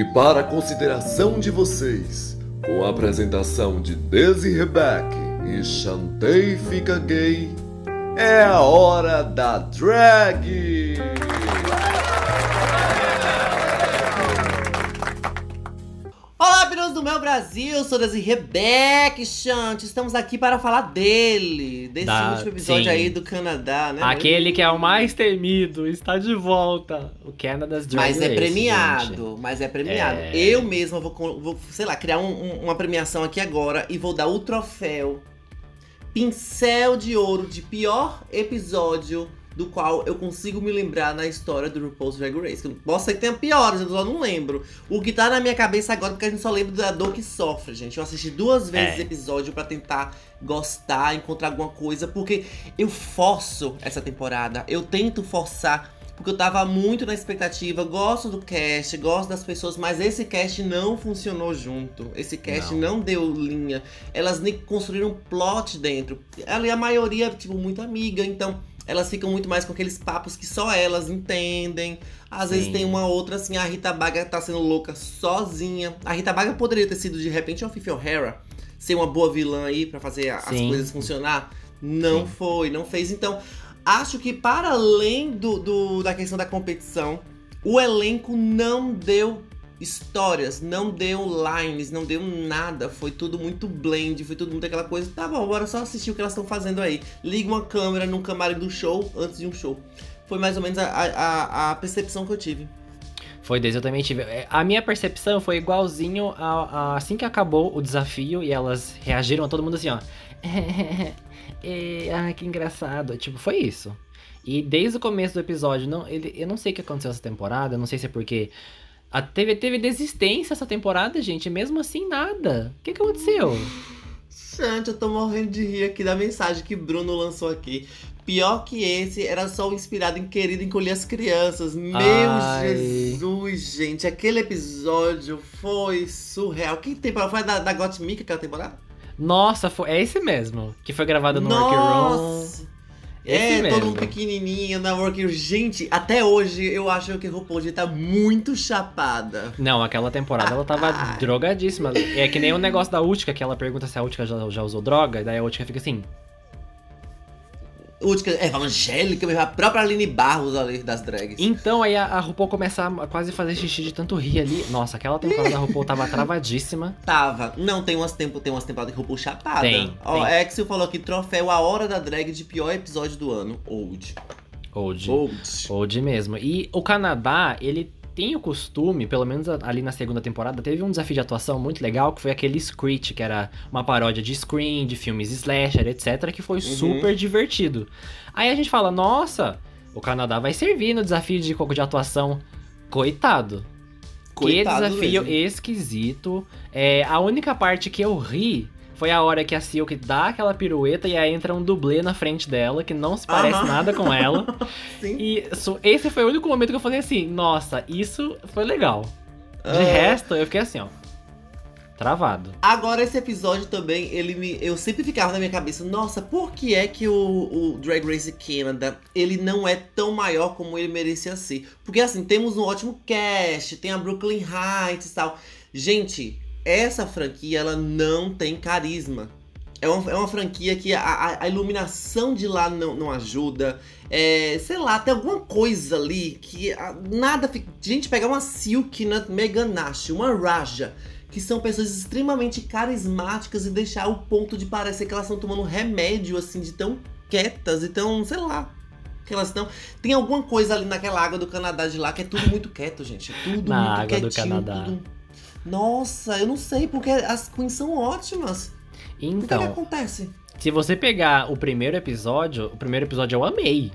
E para a consideração de vocês, com a apresentação de Desi Rebeck e Chantei Fica Gay, é a hora da drag! Do meu Brasil, sou Desi Rebeck Chante. Estamos aqui para falar dele, desse Da- último episódio sim. aí do Canadá, né? Aquele que é o mais temido está de volta. O Canada's Drag Mas é Race, premiado, gente. mas é premiado. É. Eu mesma vou, vou, sei lá, criar um- um- uma premiação aqui agora e vou dar o troféu Pincel de Ouro de pior episódio do qual eu consigo me lembrar na história do RuPaul's Drag Race. Posso ser que tenha piores, eu só não lembro. O que tá na minha cabeça agora, porque a gente só lembra da dor que sofre, gente. Eu assisti duas vezes É. o episódio pra tentar gostar, encontrar alguma coisa, porque eu forço essa temporada. Eu tento forçar porque eu tava muito na expectativa, gosto do cast, gosto das pessoas, mas esse cast não funcionou junto. Esse cast não, Não. deu linha. Elas nem construíram um plot dentro. Ali a maioria, tipo, muito amiga, então elas ficam muito mais com aqueles papos que só elas entendem. Às vezes Sim. tem uma outra, assim, a Rita Baga tá sendo louca sozinha. A Rita Baga poderia ter sido, de repente, uma Fifi O'Hara, ser uma boa vilã aí pra fazer as Sim. coisas funcionar. Não Sim. foi, não fez. Então, acho que para além do, do- da questão da competição, o elenco não deu histórias, não deu lines, não deu nada. Foi tudo muito blend, foi tudo muito aquela coisa. Tá bom, bora só assistir o que elas estão fazendo aí. Liga uma câmera num camarim do show antes de um show. Foi mais ou menos a, a, a- percepção que eu tive. Foi desde eu também tive. é, A minha percepção foi igualzinho a, a- assim que acabou o desafio e elas reagiram a todo mundo assim, ó. É, ai, que engraçado. Tipo, foi isso. E desde o começo do episódio, não, ele, eu não sei o que aconteceu essa temporada, não sei se é porque. A, teve, teve desistência essa temporada, gente. Mesmo assim, nada. O que, que aconteceu? Gente, eu tô morrendo de rir aqui da mensagem que Bruno lançou aqui. Pior que esse, era só o inspirado em Querido Encolher as Crianças. Meu Ai. Jesus, gente. Aquele episódio foi surreal. Que temporada? Foi da, da Gottmik aquela temporada? Nossa, foi, é esse mesmo. Que foi gravado no. Nossa! Esse É, todo mesmo. mundo pequenininho na Working. Gente, até hoje eu acho que a RuPaul tá muito chapada. Não, aquela temporada ela tava drogadíssima. É que nem o negócio da Utica, que ela pergunta se a Utica já, já usou droga, e daí a Utica fica assim. Útica, é evangélica, mesmo, a própria Aline Barros ali das drags. Então aí a, a RuPaul começa a quase fazer xixi de tanto rir ali. Nossa, aquela temporada da RuPaul tava travadíssima. Tava. Não, tem umas, tempo, tem umas temporadas que RuPaul chapada. Tem, Ó, tem. Exil falou aqui, troféu A Hora da Drag de pior episódio do ano. Old. Old. Old. Old mesmo. E o Canadá, ele tem o costume, pelo menos ali na segunda temporada, teve um desafio de atuação muito legal, que foi aquele Screech, que era uma paródia de Scream, de filmes slasher, etc, que foi Uhum. super divertido. Aí a gente fala, nossa, o Canadá vai servir no desafio de, de atuação. Coitado. Coitado que desafio mesmo. esquisito. É, a única parte que eu ri foi a hora que a Silk dá aquela pirueta e aí entra um dublê na frente dela, que não se parece Aham. nada com ela. Sim. E so- esse foi o único momento que eu falei assim, nossa, isso foi legal. De Ah. resto, eu fiquei assim, ó. Travado. Agora esse episódio também, ele me, eu sempre ficava na minha cabeça, nossa, por que é que o, o Drag Race Canada, ele não é tão maior como ele merecia ser? Porque assim, temos um ótimo cast, tem a Brooklyn Heights e tal. Gente, essa franquia, ela não tem carisma. É uma, é uma franquia que a, a- a iluminação de lá não, não ajuda. É, sei lá, tem alguma coisa ali que ah, nada fica. Gente, pegar uma Silk, na Megan Nash, uma Raja, que são pessoas extremamente carismáticas e deixar o ponto de parecer que elas estão tomando remédio, assim, de tão quietas e tão, sei lá. Que elas estão. Tem alguma coisa ali naquela água do Canadá de lá que é tudo muito quieto, gente. É tudo Na muito água do quietinho. Canadá. tudo- Nossa, eu não sei, porque as queens são ótimas. O que, que Então, acontece? se você pegar o primeiro episódio, o primeiro episódio eu amei.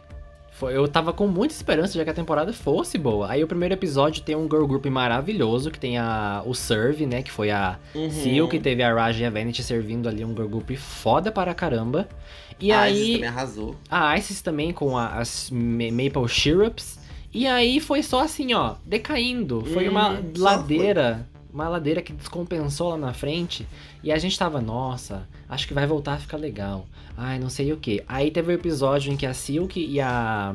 Foi- eu tava com muita esperança de que a temporada fosse boa. Aí o primeiro episódio tem um girl group maravilhoso, que tem a, o Serve, né? Que foi a Uhum. Silk, teve a Raja e a Vanity servindo ali um girl group foda para caramba. E a Isis aí. também arrasou. A Isis também com a- as ma- Maple Syrups. E aí foi só assim, ó, decaindo. Foi uma Hum, só ladeira. Uma ladeira que descompensou lá na frente. E a gente tava, nossa, acho que vai voltar a ficar legal. Ai, não sei o que. Aí teve o episódio em que a Silk e a.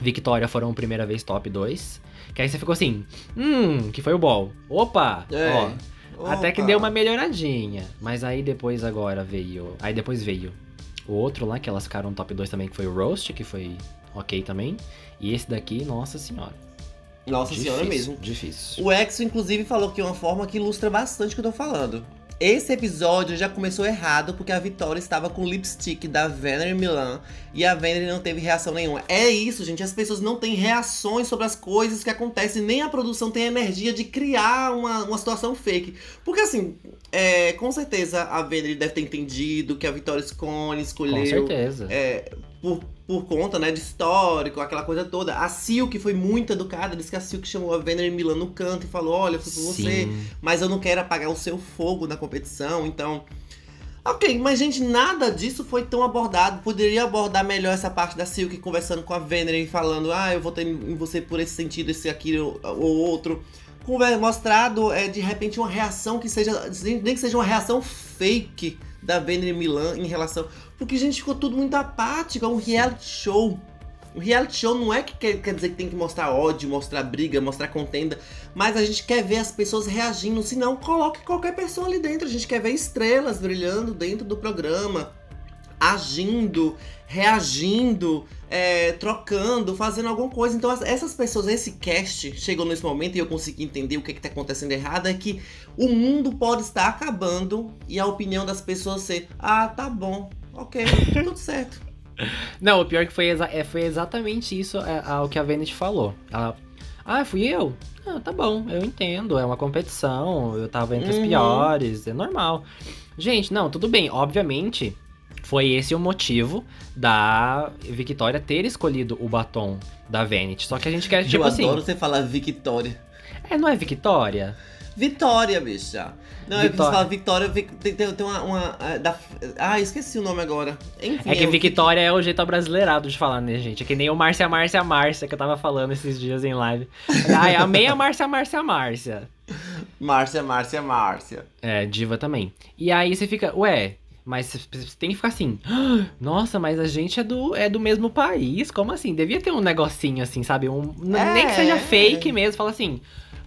Victoria foram primeira vez top 2. Que aí você ficou assim, hum, que foi o Ball. Opa! É. Ó, até que Opa. deu uma melhoradinha. Mas aí depois agora veio. Aí depois veio o outro lá, que elas ficaram no top 2 também, que foi o Roast, que foi ok também. E esse daqui, nossa senhora. Nossa senhora mesmo. Difícil. O Exo, inclusive, falou que é uma forma que ilustra bastante o que eu tô falando. Esse episódio já começou errado porque a Vitória estava com o lipstick da Venery Milan e a Venery não teve reação nenhuma. É isso, gente. As pessoas não têm reações sobre as coisas que acontecem, nem a produção tem a energia de criar uma, uma situação fake. Porque assim, é, com certeza a Venery deve ter entendido que a Vitória Scone escolheu Com certeza. é, por, por conta, né, de histórico, aquela coisa toda. A Silk foi muito educada, disse que a Silk chamou a Venery Milan no canto e falou, olha, eu fui por você, mas eu não quero apagar o seu fogo na competição, então... Ok, mas gente, nada disso foi tão abordado. Poderia abordar melhor essa parte da Silk conversando com a Venery e falando, ah, eu votei em você por esse sentido, esse, aquilo ou outro. Conver- Mostrado, é, de repente, uma reação que seja, nem que seja uma reação fake da Venery Milan em relação porque, gente, ficou tudo muito apático. É um reality show. O reality show não é que quer, quer dizer que tem que mostrar ódio, mostrar briga, mostrar contenda. Mas a gente quer ver as pessoas reagindo. Se não, coloque qualquer pessoa ali dentro. A gente quer ver estrelas brilhando dentro do programa. Agindo, reagindo, é, trocando, fazendo alguma coisa. Então, as- essas pessoas, esse cast chegou nesse momento e eu consegui entender o que, está acontecendo errado. É que o mundo pode estar acabando e a opinião das pessoas ser: ah, tá bom, ok, tudo certo. Não, o pior é que foi, exa- é, foi exatamente isso é, o que a Venet falou. Ela, ah, fui eu? Ah, tá bom, eu entendo, é uma competição, eu tava entre os Uhum. piores, é normal. Gente, não, tudo bem, obviamente, foi esse o motivo da Victoria ter escolhido o batom da Venet. Só que a gente quer, tipo eu assim, adoro você falar Victoria. é, não é Victoria? Vitória, bicha. Não, é que você Vitória. fala Vitória, Vic- tem, tem, tem uma. uma, ah, da, ah, esqueci o nome agora. Enfim, É que o Victoria é o jeito abrasileirado de falar, né, gente? É que nem o Márcia, Márcia, Márcia, que eu tava falando esses dias em live. Ai, amei a Márcia, Márcia, Márcia. Márcia, Márcia, Márcia. É, diva também. E aí você fica, ué, mas você tem que ficar assim, "Ah, nossa, mas a gente é do, é do mesmo país, como assim? Devia ter um negocinho assim, sabe? Um, É. Nem que seja fake mesmo, fala assim.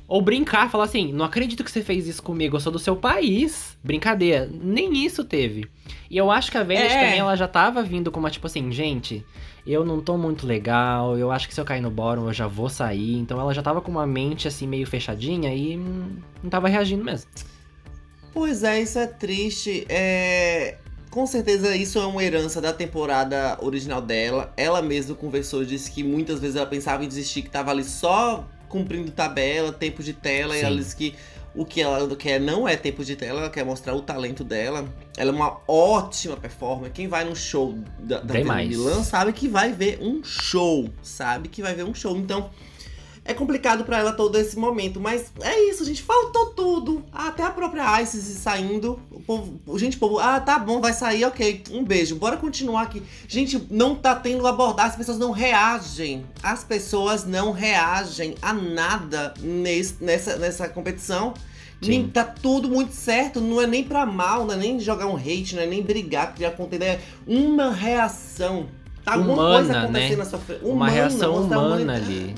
Ou brincar, falar assim, não acredito que você fez isso comigo, eu sou do seu país. Brincadeira. Nem isso teve. E eu acho que a Vênus É. também, ela já tava vindo com uma, tipo assim, gente, eu não tô muito legal, eu acho que se eu cair no bórum eu já vou sair. Então ela já tava com uma mente, assim, meio fechadinha e não tava reagindo mesmo. Pois é, isso é triste. É. Com certeza isso é uma herança da temporada original dela. Ela mesma conversou e disse que muitas vezes ela pensava em desistir, que tava ali só cumprindo tabela, tempo de tela, e Sim. ela disse que o que ela quer não é tempo de tela, ela quer mostrar o talento dela. Ela é uma ótima performer. Quem vai num show da, da. Milan sabe que vai ver um show, sabe que vai ver um show. Então, é complicado pra ela todo esse momento, mas é isso, gente. Faltou tudo. Até a própria Isis saindo. O povo, gente, o povo, ah, tá bom, vai sair, ok. Um beijo. Bora continuar aqui. Gente, não tá tendo abordagem, as pessoas não reagem. As pessoas não reagem a nada nesse, nessa, nessa competição. Nem, tá tudo muito certo, não é nem pra mal, não é nem jogar um hate, não é nem brigar, criar conteúdo, é uma reação. Tá alguma Humana, coisa acontecendo né? na sua frente. uma reação humana- ali.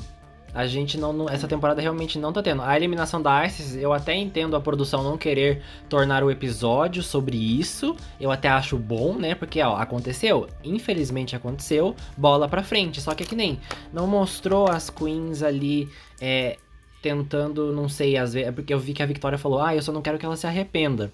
A gente não, não- Essa temporada realmente não tá tendo. A eliminação da Isis, eu até entendo a produção não querer tornar o episódio sobre isso. Eu até acho bom, né? Porque, ó, aconteceu. Infelizmente aconteceu. Bola pra frente. Só que é que nem. Não mostrou as queens ali. É, tentando, não sei, às vezes. É porque eu vi que a Victoria falou, ah, eu só não quero que ela se arrependa.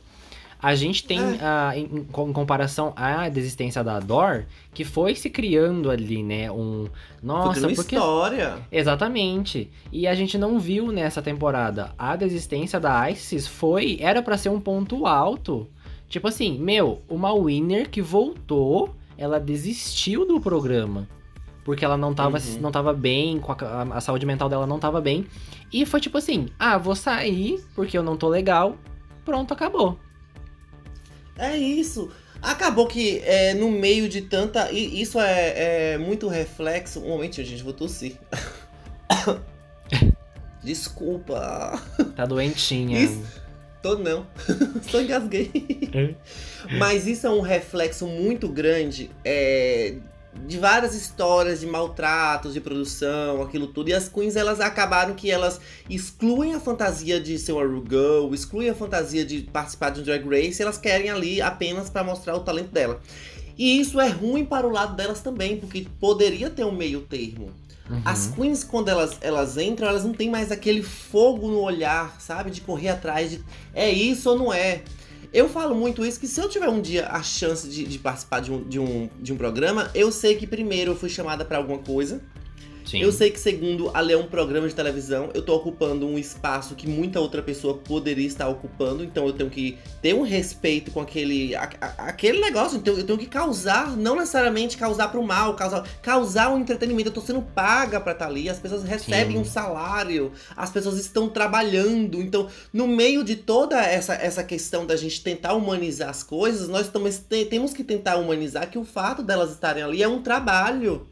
A gente tem, É. ah, em, em com- em comparação à desistência da Dor, que foi se criando ali, né? Um. Nossa, Foi porque. história. Exatamente. E a gente não viu nessa temporada. A desistência da Isis foi. Era pra ser um ponto alto. Tipo assim, meu, uma winner que voltou, ela desistiu do programa. Porque ela não tava, Uhum. não tava bem, com a, a- a saúde mental dela não tava bem. E foi tipo assim: ah, vou sair porque eu não tô legal. Pronto, acabou. É isso. Acabou que é, no meio de tanta. e Isso é, é muito reflexo. Um momentinho, gente, vou tossir. Desculpa. Tá doentinha. Isso. Tô não. Só engasguei. Mas isso é um reflexo muito grande é, de várias histórias de maltratos, de produção, aquilo tudo. E as queens, elas acabaram que elas excluem a fantasia de ser uma Girl, excluem a fantasia de participar de um Drag Race, elas querem ali apenas para mostrar o talento dela. E isso é ruim para o lado delas também, porque poderia ter um meio termo. Uhum. As queens, quando elas, elas entram, elas não têm mais aquele fogo no olhar, sabe? De correr atrás de é isso ou não é. Eu falo muito isso, que se eu tiver um dia a chance de, de participar de um, de, um, de um programa, eu sei que primeiro eu fui chamada para alguma coisa. Sim. Eu sei que, segundo a Leão Programa de Televisão, eu tô ocupando um espaço que muita outra pessoa poderia estar ocupando, então eu tenho que ter um respeito com aquele, a, a, aquele negócio, então eu tenho que causar, não necessariamente causar pro mal, causar, causar um entretenimento. Eu tô sendo paga pra estar tá ali, as pessoas recebem Sim. um salário, as pessoas estão trabalhando. Então, no meio de toda essa, essa questão da gente tentar humanizar as coisas, nós também temos que tentar humanizar que o fato delas estarem ali é um trabalho.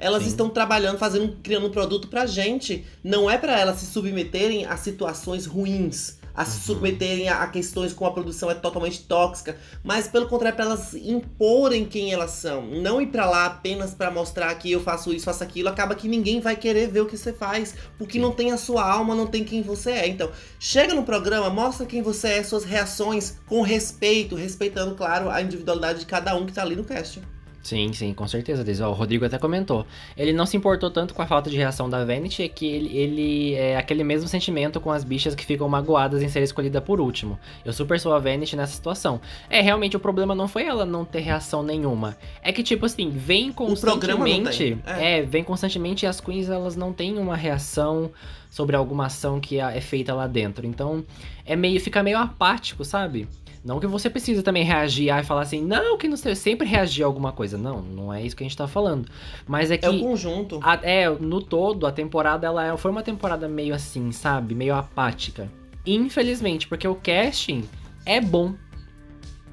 Elas Sim. estão trabalhando, fazendo, criando um produto pra gente. Não é para elas se submeterem a situações ruins a se uhum. submeterem a, questões com a produção é totalmente tóxica, mas pelo contrário, para elas imporem quem elas são, não ir para lá apenas para mostrar que eu faço isso, faço aquilo, acaba que ninguém vai querer ver o que você faz, porque não tem a sua alma, não tem quem você é. Então, chega no programa, mostra quem você é, suas reações com respeito, respeitando, claro, a individualidade de cada um que tá ali no casting. Sim, sim, com certeza, o Rodrigo até comentou. Ele não se importou tanto com a falta de reação da Vanity, é que ele, ele é aquele mesmo sentimento com as bichas que ficam magoadas em ser escolhida por último. Eu super sou a Vanity nessa situação. É, realmente o problema não foi ela não ter reação nenhuma. É que, tipo assim, vem constantemente. É. é, vem constantemente e as queens elas não têm uma reação sobre alguma ação que é feita lá dentro. Então, é meio. fica meio apático, sabe? Não que você precisa também reagir e falar assim, não, que não sei, sempre reagir a alguma coisa. Não, não é isso que a gente tá falando. Mas é que. É o conjunto. A, é, no todo, a temporada, ela é, foi uma temporada meio assim, sabe? Meio apática. Infelizmente, porque o casting é bom.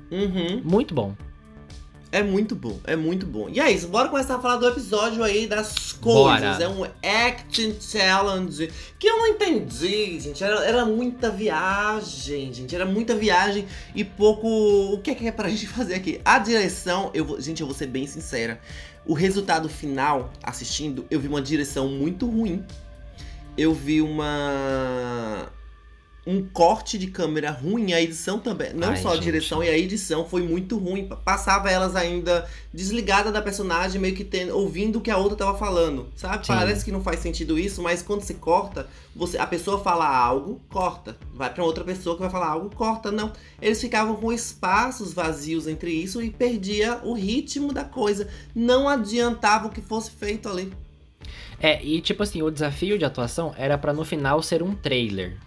Uhum. Muito bom. É muito bom, é muito bom. E é isso, bora começar a falar do episódio aí das coisas. Bora. É um acting challenge que eu não entendi, gente. Era, era muita viagem, gente. Era muita viagem e pouco. O que é que é pra gente fazer aqui? A direção, eu vou... gente, eu vou ser bem sincera. O resultado final, assistindo, eu vi uma direção muito ruim. Eu vi uma um corte de câmera ruim, a edição também. Não Ai, só a gente. direção e a edição foi muito ruim. Passava elas ainda desligada da personagem, meio que tendo, ouvindo o que a outra tava falando. Sabe? Sim. Parece que não faz sentido isso, mas quando se corta, você a pessoa fala algo, corta. Vai para outra pessoa que vai falar algo, corta. Não. Eles ficavam com espaços vazios entre isso e perdia o ritmo da coisa. Não adiantava o que fosse feito ali. É, e tipo assim, o desafio de atuação era para no final ser um trailer.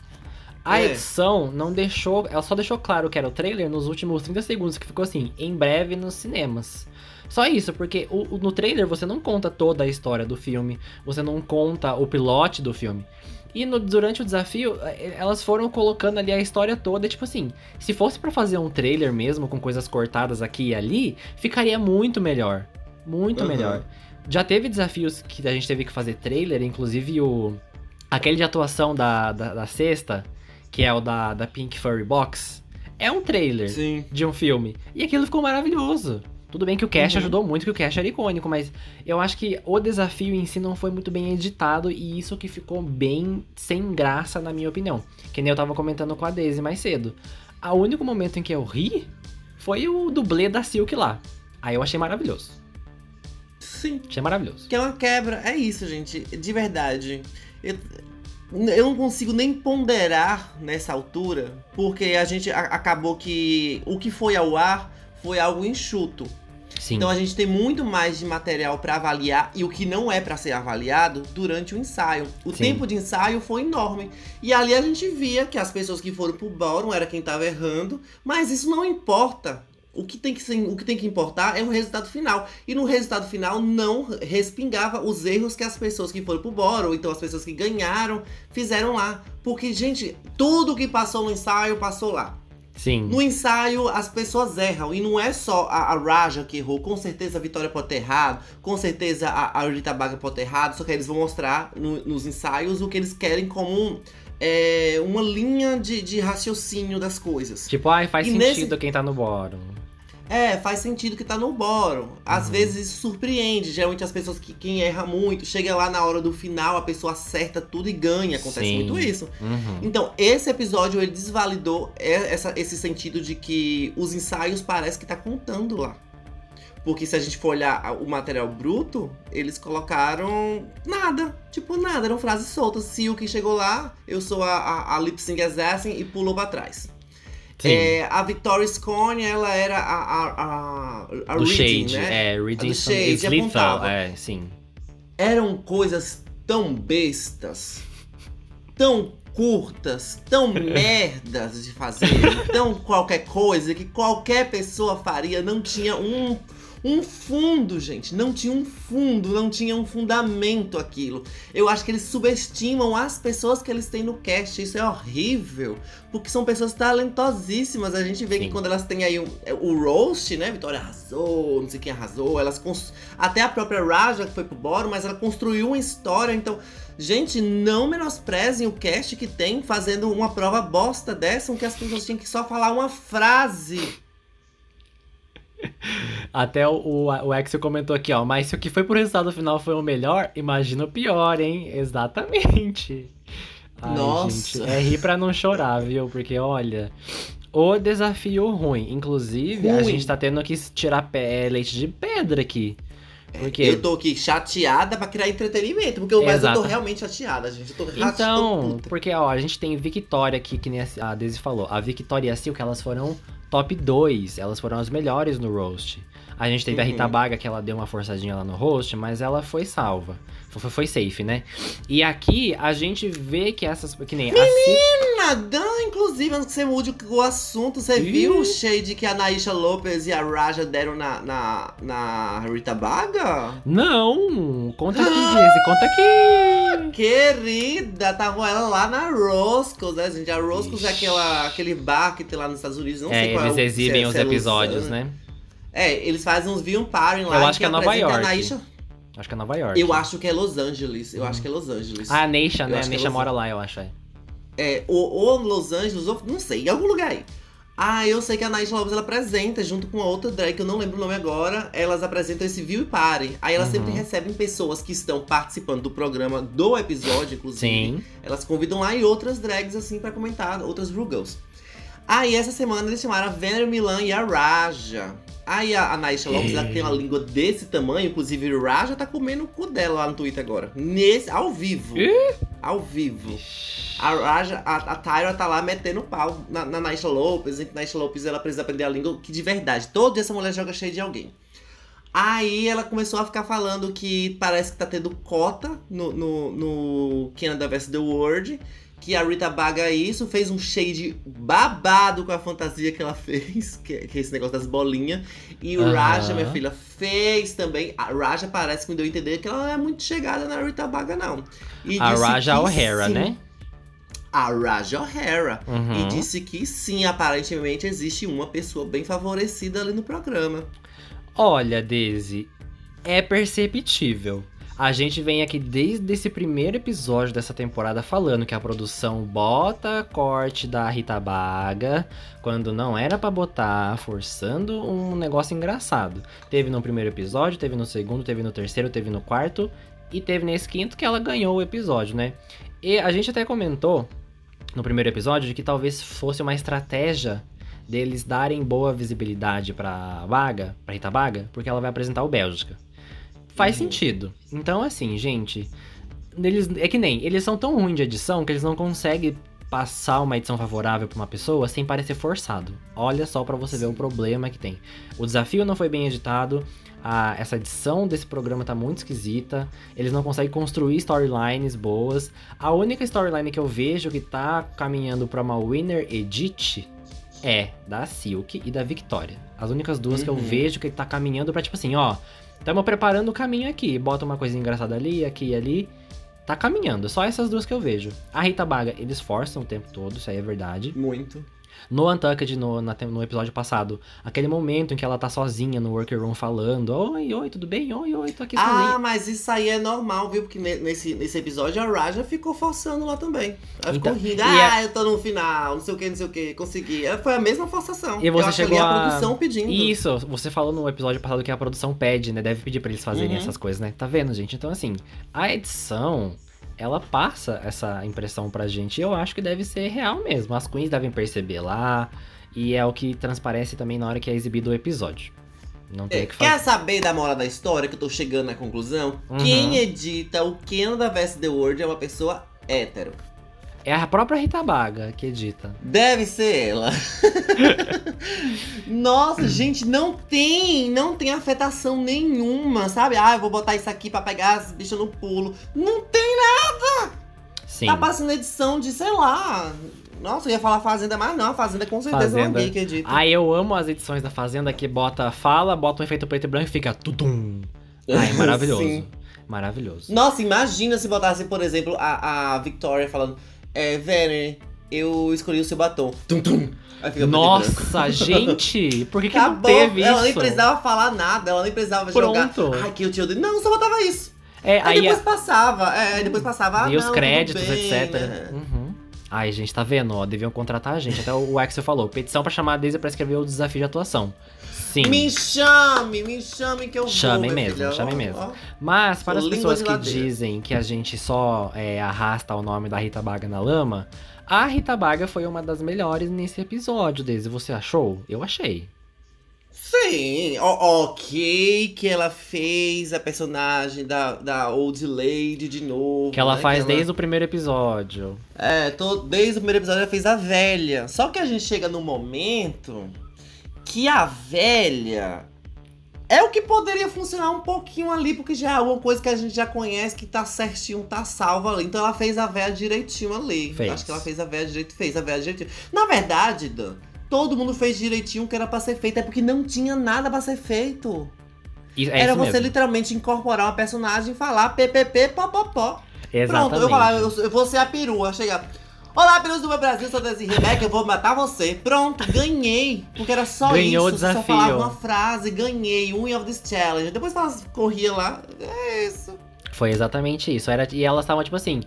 A é. edição não deixou. Ela só deixou claro que era o trailer nos últimos 30 segundos, que ficou assim, em breve nos cinemas. Só isso, porque o, no trailer você não conta toda a história do filme, você não conta o pilote do filme. E no, durante o desafio, é, elas foram colocando ali a história toda, tipo assim, se fosse para fazer um trailer mesmo, com coisas cortadas aqui e ali, ficaria muito melhor. Muito uhum. melhor. Já teve desafios que a gente teve que fazer trailer, inclusive o. Aquele de atuação da, da, da sexta, que é o da, da Pink Furry Box, é um trailer Sim. de um filme. E aquilo ficou maravilhoso. Tudo bem que o Cash uhum. ajudou muito, que o Cash era icônico, mas eu acho que o desafio em si não foi muito bem editado e isso que ficou bem sem graça, na minha opinião. Que nem eu tava comentando com a Daisy mais cedo. O único momento em que eu ri foi o dublê da Silk lá. Aí eu achei maravilhoso. Sim. Achei maravilhoso. Que é uma quebra. É isso, gente. De verdade. Eu, eu não consigo nem ponderar nessa altura, porque a gente a, acabou que o que foi ao ar foi algo enxuto. Sim. Então a gente tem muito mais de material para avaliar e o que não é para ser avaliado durante o ensaio. O Sim. tempo de ensaio foi enorme. E ali a gente via que as pessoas que foram pro bórum era quem tava errando, mas isso não importa. O que, tem que ser, o que tem que importar é o resultado final. E no resultado final não respingava os erros que as pessoas que foram pro boro, ou então as pessoas que ganharam, fizeram lá. Porque, gente, tudo que passou no ensaio passou lá. Sim. No ensaio, as pessoas erram. E não é só a, a Raja que errou. Com certeza a Vitória pode ter errado. Com certeza a, a Rita Baga pode ter errado. Só que eles vão mostrar no, nos ensaios o que eles querem como é, uma linha de, de raciocínio das coisas. Tipo, ai, faz e sentido nesse... quem tá no bórum. É, faz sentido que tá no bórum. Às Uhum. vezes isso surpreende. Geralmente as pessoas que quem erra muito, chega lá na hora do final, a pessoa acerta tudo e ganha. Acontece Sim. muito isso. Uhum. Então, esse episódio ele desvalidou essa- esse sentido de que os ensaios parece que tá contando lá. Porque se a gente for olhar o material bruto, eles colocaram nada. Tipo, nada, eram frases soltas. Se o que chegou lá, eu sou a, a, a lip sync assassin e pulou pra trás. É, a Victoria Scone, ela era a, a, a, a do reading, Shade, né? é, Reading do Shade, lethal, apontava. é, sim. Eram coisas tão bestas, tão curtas, tão merdas de fazer, tão qualquer coisa que qualquer pessoa faria, não tinha um, um fundo, gente. Não tinha um fundo, não tinha um fundamento aquilo. Eu acho que eles subestimam as pessoas que eles têm no cast. Isso é horrível. Porque são pessoas talentosíssimas. A gente vê Sim. que quando elas têm aí o, o roast, né? Vitória arrasou, não sei quem arrasou. Elas cons- Até a própria Raja que foi pro boro, mas ela construiu uma história. Então, gente, não menosprezem o cast que tem fazendo uma prova bosta dessa, em que as pessoas tinham que só falar uma frase. Até o, o, o Axel comentou aqui, ó. Mas se o que foi pro resultado final foi o melhor, imagina o pior, hein? Exatamente. Ai, Nossa. gente, é rir pra não chorar, viu? Porque, olha, o desafio ruim. Inclusive, a Ruim. gente tá tendo que tirar pé, leite de pedra aqui. Porque Eu tô aqui chateada pra criar entretenimento, porque eu, mas eu tô realmente chateada, gente. Eu tô tô Então, puta. porque ó, a gente tem Victoria aqui, que nem a Daisy falou. A Victoria e a Silk, elas foram top 2. Elas foram as melhores no roast. A gente teve a Rita Uhum. Baga, que ela deu uma forçadinha lá no roast, mas ela foi salva. Foi, foi safe, né? E aqui a gente vê que essas. Que nem a Silk. Nada, inclusive, antes que você mude o assunto, você Ih. viu o shade que a Naisha Lopez e a Raja deram na, na, na Rita Baga? Não! Conta aqui, Daisy, conta aqui! Querida, tava ela lá na Roscoe's, né, gente? A Roscoe's é Ixi. aquela, aquele bar que tem lá nos Estados Unidos, não É, sei qual eles é o, exibem é- os é episódios, Lausanne. né? É, eles fazem uns party lá. Eu acho que é Nova York. Naisha. Acho que é Nova York. Eu acho que é Los Angeles. Eu acho que é Los Angeles. Ah, a Neisha, né? A que é Neisha Los mora lá, eu acho. É. É, ou, ou Los Angeles, ou não sei, em algum lugar aí. Ah, eu sei que a Naisha Lopes ela apresenta junto com a outra drag, que eu não lembro o nome agora. Elas apresentam esse View e Party. Aí elas Uhum. sempre recebem pessoas que estão participando do programa, do episódio, inclusive. Sim. Elas convidam lá e outras drags, assim, pra comentar, outras Rugals. Aí essa semana eles chamaram a Vener Milan e a Raja. Aí a, a Naisha Lopes, ela tem uma língua desse tamanho, inclusive o Raja tá comendo o cu dela lá no Twitter agora. Nesse, ao vivo. Ao vivo. A, Raja, a, a Tyra tá lá metendo pau na, na Naisha Lopes, em que Naisha Lopes ela precisa aprender a língua, que de verdade, todo dia essa mulher joga cheio de alguém. Aí ela começou a ficar falando que parece que tá tendo cota no, no, no Canada vs The World. Que a Rita Baga isso, fez um shade babado com a fantasia que ela fez, que, que é esse negócio das bolinhas. E o. Raja, minha filha, fez também. A Raja parece que me deu a entender que ela não é muito chegada na Rita Baga, não. E A Raja O'Hara, né? A Raja O'Hara. Uhum. E disse que sim, aparentemente existe uma pessoa bem favorecida ali no programa. Olha, Daisy, é perceptível. A gente vem aqui desde esse primeiro episódio dessa temporada falando que a produção bota corte da Rita Baga quando não era pra botar, forçando um negócio engraçado. Teve no primeiro episódio, teve no segundo, teve no terceiro, teve no quarto e teve nesse quinto que ela ganhou o episódio, né? E a gente até comentou no primeiro episódio de que talvez fosse uma estratégia deles darem boa visibilidade pra Baga, pra Rita Baga, porque ela vai apresentar o Bélgica. Faz Uhum. sentido. Então, assim, gente, eles é que nem, eles são tão ruins de edição que eles não conseguem passar uma edição favorável pra uma pessoa sem parecer forçado. Olha só pra você ver o problema que tem. O desafio não foi bem editado, a- essa edição desse programa tá muito esquisita, eles não conseguem construir storylines boas. A única storyline que eu vejo que tá caminhando pra uma winner edit é da Silk e da Victoria. As únicas duas que eu Uhum. vejo que tá caminhando pra tipo assim, ó, estamos preparando o caminho aqui, bota uma coisa engraçada ali, aqui e ali. Tá caminhando, só essas duas que eu vejo. A Rita Baga, eles forçam o tempo todo, isso aí é verdade. Muito. No Untucked, no, na- no episódio passado, aquele momento em que ela tá sozinha no worker room falando: Oi, oi, tudo bem? Oi, oi, tô aqui Ah, sozinha. mas isso aí é normal, viu? Porque ne- nesse, nesse episódio a Raja ficou forçando lá também. Ela ficou Então, rindo. e Ah, eu tô no final, não sei o que, não sei o que, consegui. Ela Foi a mesma forçação. E você eu acho que chegou ali a- a produção pedindo. Isso, você falou no episódio passado que a produção pede, né? Deve pedir pra eles fazerem Uhum. essas coisas, né? Tá vendo, gente? Então, assim, a edição, ela passa essa impressão pra gente. E eu acho que deve ser real mesmo. As queens devem perceber lá. E é o que transparece também na hora que é exibido o episódio. Não tem É, o que quer fazer. saber da moral da história que eu tô chegando na conclusão? Uhum. Quem edita o Canada vs The World é uma pessoa hétero. É a própria Rita Baga que edita. Deve ser ela. Nossa, gente, não tem, não tem afetação nenhuma, sabe? Ah, eu vou botar isso aqui pra pegar as bichas no pulo. Não tem, Sim. tá passando edição de, sei lá. Nossa, eu ia falar Fazenda, mas não, a Fazenda com certeza é Fazenda. uma gay que edita. Ah, eu amo as edições da Fazenda que bota fala, bota um efeito preto e branco e fica tudum. Ai, maravilhoso. Sim. Maravilhoso. Nossa, imagina se botasse, por exemplo, a, a Victoria falando: É, Vere, eu escolhi o seu batom. Tum, tum. Nossa, gente! Por que, que não teve ela nem isso? precisava falar nada, ela nem precisava Pronto. jogar. Ai, que eu te odeio. Não, só botava isso. É, Aí, aí, depois passava. É, depois passava. Ah, e os não, créditos, bem, etc. né? Uhum. Ai, gente, tá vendo? Ó, deviam contratar a gente. Até o Axel falou: petição pra chamar a Daisy pra escrever o desafio de atuação. Sim. Me chame, me chame que eu Chamem vou. mesmo, filha. chamem Ó, mesmo. ó. Mas, para as Língua pessoas que dizem que a gente só é, arrasta o nome da Rita Baga na lama, a Rita Baga foi uma das melhores nesse episódio, Daisy. Você achou? Eu achei. Sim, ó, ok que ela fez a personagem da, da Old Lady de novo. Que ela né, faz que ela- desde o primeiro episódio. É, tô, desde o primeiro episódio ela fez a velha. Só que a gente chega no momento que a velha é o que poderia funcionar um pouquinho ali, porque já é uma coisa que a gente já conhece, que tá certinho, tá salva ali. Então ela fez a velha direitinho ali. Fez. Acho que ela fez a velha direito, fez a velha direitinho. Na verdade, Dan, todo mundo fez direitinho o que era pra ser feito, é porque não tinha nada pra ser feito. É era você mesmo. literalmente incorporar uma personagem e falar PPP, popopó. Exatamente. Pronto, eu falar, eu, eu vou ser a perua, chegar. Olá, perus do meu Brasil, sou Desi Rebeca, eu vou matar você. Pronto, ganhei. Porque era só Ganhou isso. o Você só desafio. falava uma frase, ganhei, win of this challenge. Depois ela corria lá. É isso. Foi exatamente isso. Era, e elas estavam tipo assim.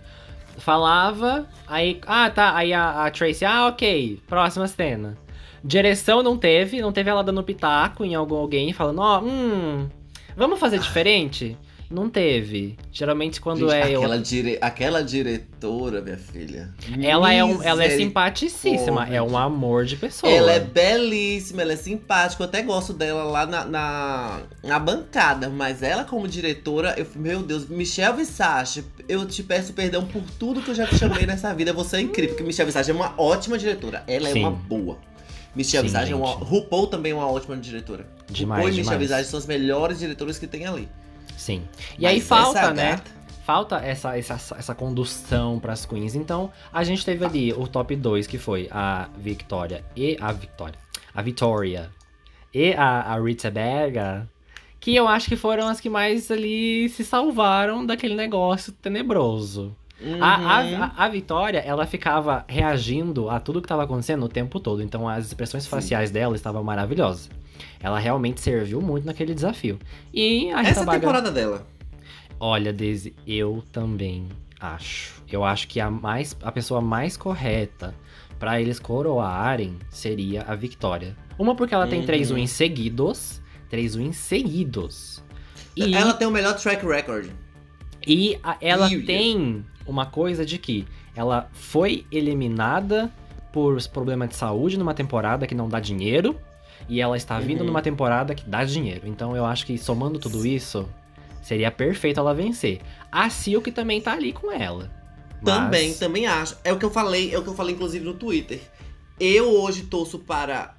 Falava, aí. Ah, tá. Aí a, a Tracy, ah, ok. Próxima cena. Direção não teve, não teve ela dando pitaco em algum alguém falando, ó, hum. Vamos fazer diferente? Não teve. Geralmente quando Gente, é eu. aquela, dire... aquela diretora, minha filha. Ela é, um, ela é simpaticíssima, é um amor de pessoa. Ela é belíssima, ela é simpática. Eu até gosto dela lá na, na, na bancada. Mas ela, como diretora, eu, meu Deus, Michelle Visage, eu te peço perdão por tudo que eu já te chamei nessa vida. Você é incrível, porque Michelle Visage é uma ótima diretora. Ela Sim. é uma boa. Michelle Sim, Visage é uma. RuPaul também é uma ótima diretora. Demais, RuPaul e Michelle. Visage são as melhores diretoras que tem ali. Sim. E Mas aí falta, né? gata- Falta essa, essa, essa condução pras queens. Então, a gente teve ali o top 2, que foi a Victoria e a Victoria. A Victoria e a, a Rita Berga. Que eu acho que foram as que mais ali se salvaram daquele negócio tenebroso. A, Uhum. a, a, a Vitória, ela ficava reagindo a tudo que estava acontecendo o tempo todo. Então as expressões Sim. faciais dela estavam maravilhosas. Ela realmente serviu muito naquele desafio. E a Rita Essa é Baga... temporada dela. Olha, Daisy, eu também acho. Eu acho que a, mais, a pessoa mais correta pra eles coroarem seria a Victoria. Uma porque ela tem Uhum. três wins seguidos. Três wins seguidos. E, Ela tem o melhor track record. E a- ela tem uma coisa de que ela foi eliminada por problema de saúde numa temporada que não dá dinheiro. E ela está vindo Uhum. numa temporada que dá dinheiro. Então eu acho que somando tudo isso, seria perfeito ela vencer. A Silk também tá ali com ela. Mas- Também, também acho. É o que eu falei, é o que eu falei inclusive no Twitter. Eu hoje torço para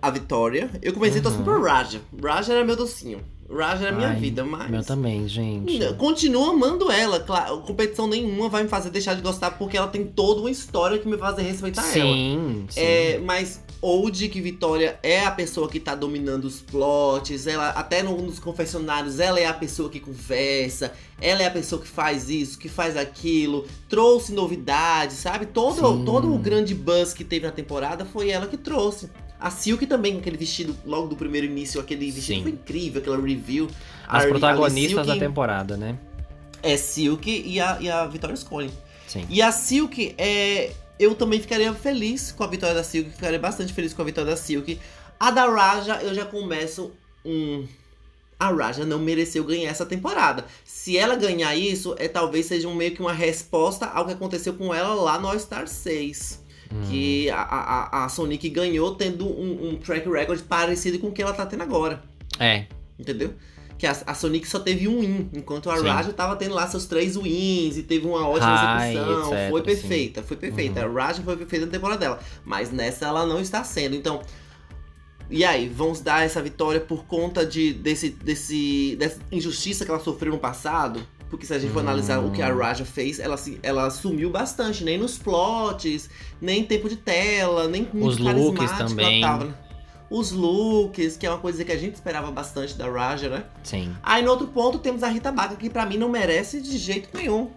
a Vitória. Eu comecei Uhum. torcendo pro Raja. Raja era meu docinho. Raja é minha Ai, vida, mas. Meu também, gente. Continuo amando ela, claro. Competição nenhuma vai me fazer deixar de gostar, porque ela tem toda uma história que me faz respeitar ela. Sim, sim. É, mas Old que Vitória é a pessoa que tá dominando os plots, ela até no- nos confessionários, ela é a pessoa que conversa, ela é a pessoa que faz isso, que faz aquilo, trouxe novidades, sabe? Todo, Sim. todo o grande buzz que teve na temporada foi ela que trouxe. A Silk também, com aquele vestido logo do primeiro início, aquele vestido Sim. foi incrível, aquela review. As A- a protagonistas da Silk temporada, né? É Silk e a, e a Vitória Scully. Sim. E a Silk, é, eu também ficaria feliz com a vitória da Silk, ficaria bastante feliz com a vitória da Silk. A da Raja, eu já começo um. A Raja não mereceu ganhar essa temporada. Se ela ganhar isso, é talvez seja um, meio que uma resposta ao que aconteceu com ela lá no All Star 6. Hum. Que a, a, a Sonic ganhou tendo um, um track record parecido com o que ela tá tendo agora. É, Entendeu? Que a, a Sonic só teve um win, enquanto a Sim. Raja tava tendo lá seus três wins e teve uma ótima High, execução. etc, foi sim. perfeita, foi perfeita. A Raja foi perfeita na temporada dela. Mas nessa ela não está sendo. Então. E aí, vamos dar essa vitória por conta de, desse, desse, dessa injustiça que ela sofreu no passado? Porque se a gente for Hum. analisar o que a Raja fez, ela, se- ela sumiu bastante, nem nos plots, nem em tempo de tela, nem muito Os looks também. Né? Os looks, que é uma coisa que a gente esperava bastante da Raja, né? sim. Aí no outro ponto temos a Rita Baga, que pra mim não merece de jeito nenhum.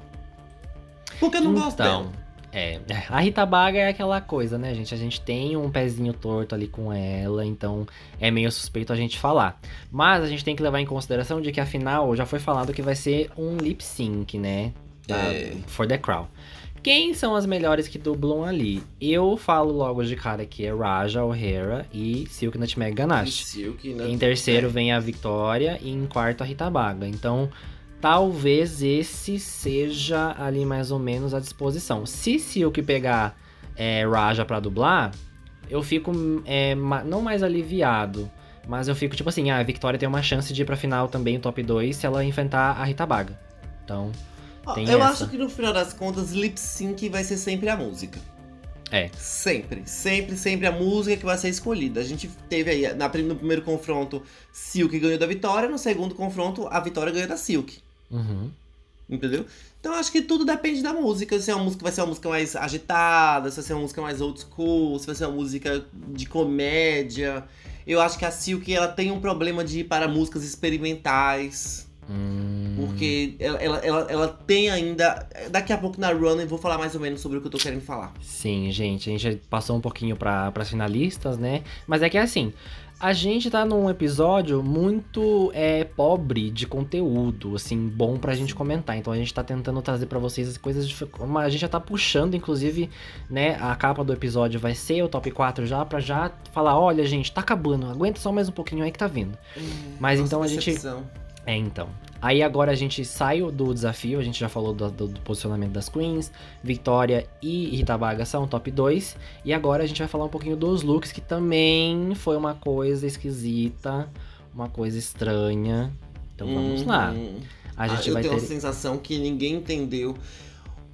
Porque eu não gosto Então, dela. É. A Rita Baga é aquela coisa, né, gente? A gente tem um pezinho torto ali com ela, então é meio suspeito a gente falar. Mas a gente tem que levar em consideração de que afinal já foi falado que vai ser um lip sync, né? Da, É. For the Crown. Quem são as melhores que dublam ali? Eu falo logo de cara que é Raja O'Hara e Silk Nutmeg Ganache. Silk, né? Em terceiro vem a Vitória e em quarto a Rita Baga. Então, talvez esse seja ali mais ou menos a disposição. Se Silk pegar é, Raja pra dublar, eu fico é, ma- não mais aliviado. Mas eu fico tipo assim, ah, a Vitória tem uma chance de ir pra final também, top 2, se ela enfrentar a Rita Baga. Então, tem eu essa. acho que no final das contas, lip sync vai ser sempre a música. É. Sempre, sempre, sempre a música que vai ser escolhida. A gente teve aí, na, no primeiro confronto, Silk ganhou da Vitória, no segundo confronto, a Vitória ganhou da Silk. Uhum, Entendeu? Então acho que tudo depende da música. Se é uma música vai ser uma música mais agitada, se vai ser uma música mais old school, se vai ser uma música de comédia. Eu acho que a Silk ela tem um problema de ir para músicas experimentais. hum, Porque ela, ela, ela, ela tem ainda. Daqui a pouco na Run eu vou falar mais ou menos sobre o que eu tô querendo falar. Sim, gente, a gente já passou um pouquinho para as finalistas, né? Mas é que é assim, a gente tá num episódio muito é, pobre de conteúdo, assim, bom pra gente comentar. Então a gente tá tentando trazer pra vocês as coisas. De... A gente já tá puxando, inclusive, né? A capa do episódio vai ser o top 4 já, pra já falar: olha, gente, tá acabando, aguenta só mais um pouquinho aí que tá vindo. Mas Nossa, então a gente- decepção. É, então. Aí agora a gente sai do desafio, a gente já falou do, do- do posicionamento das queens, Vitória e Rita Baga são top 2. E agora a gente vai falar um pouquinho dos looks, que também foi uma coisa esquisita, uma coisa estranha. Então vamos lá. Uhum. A Ah, gente eu vai tenho ter. uma sensação que ninguém entendeu.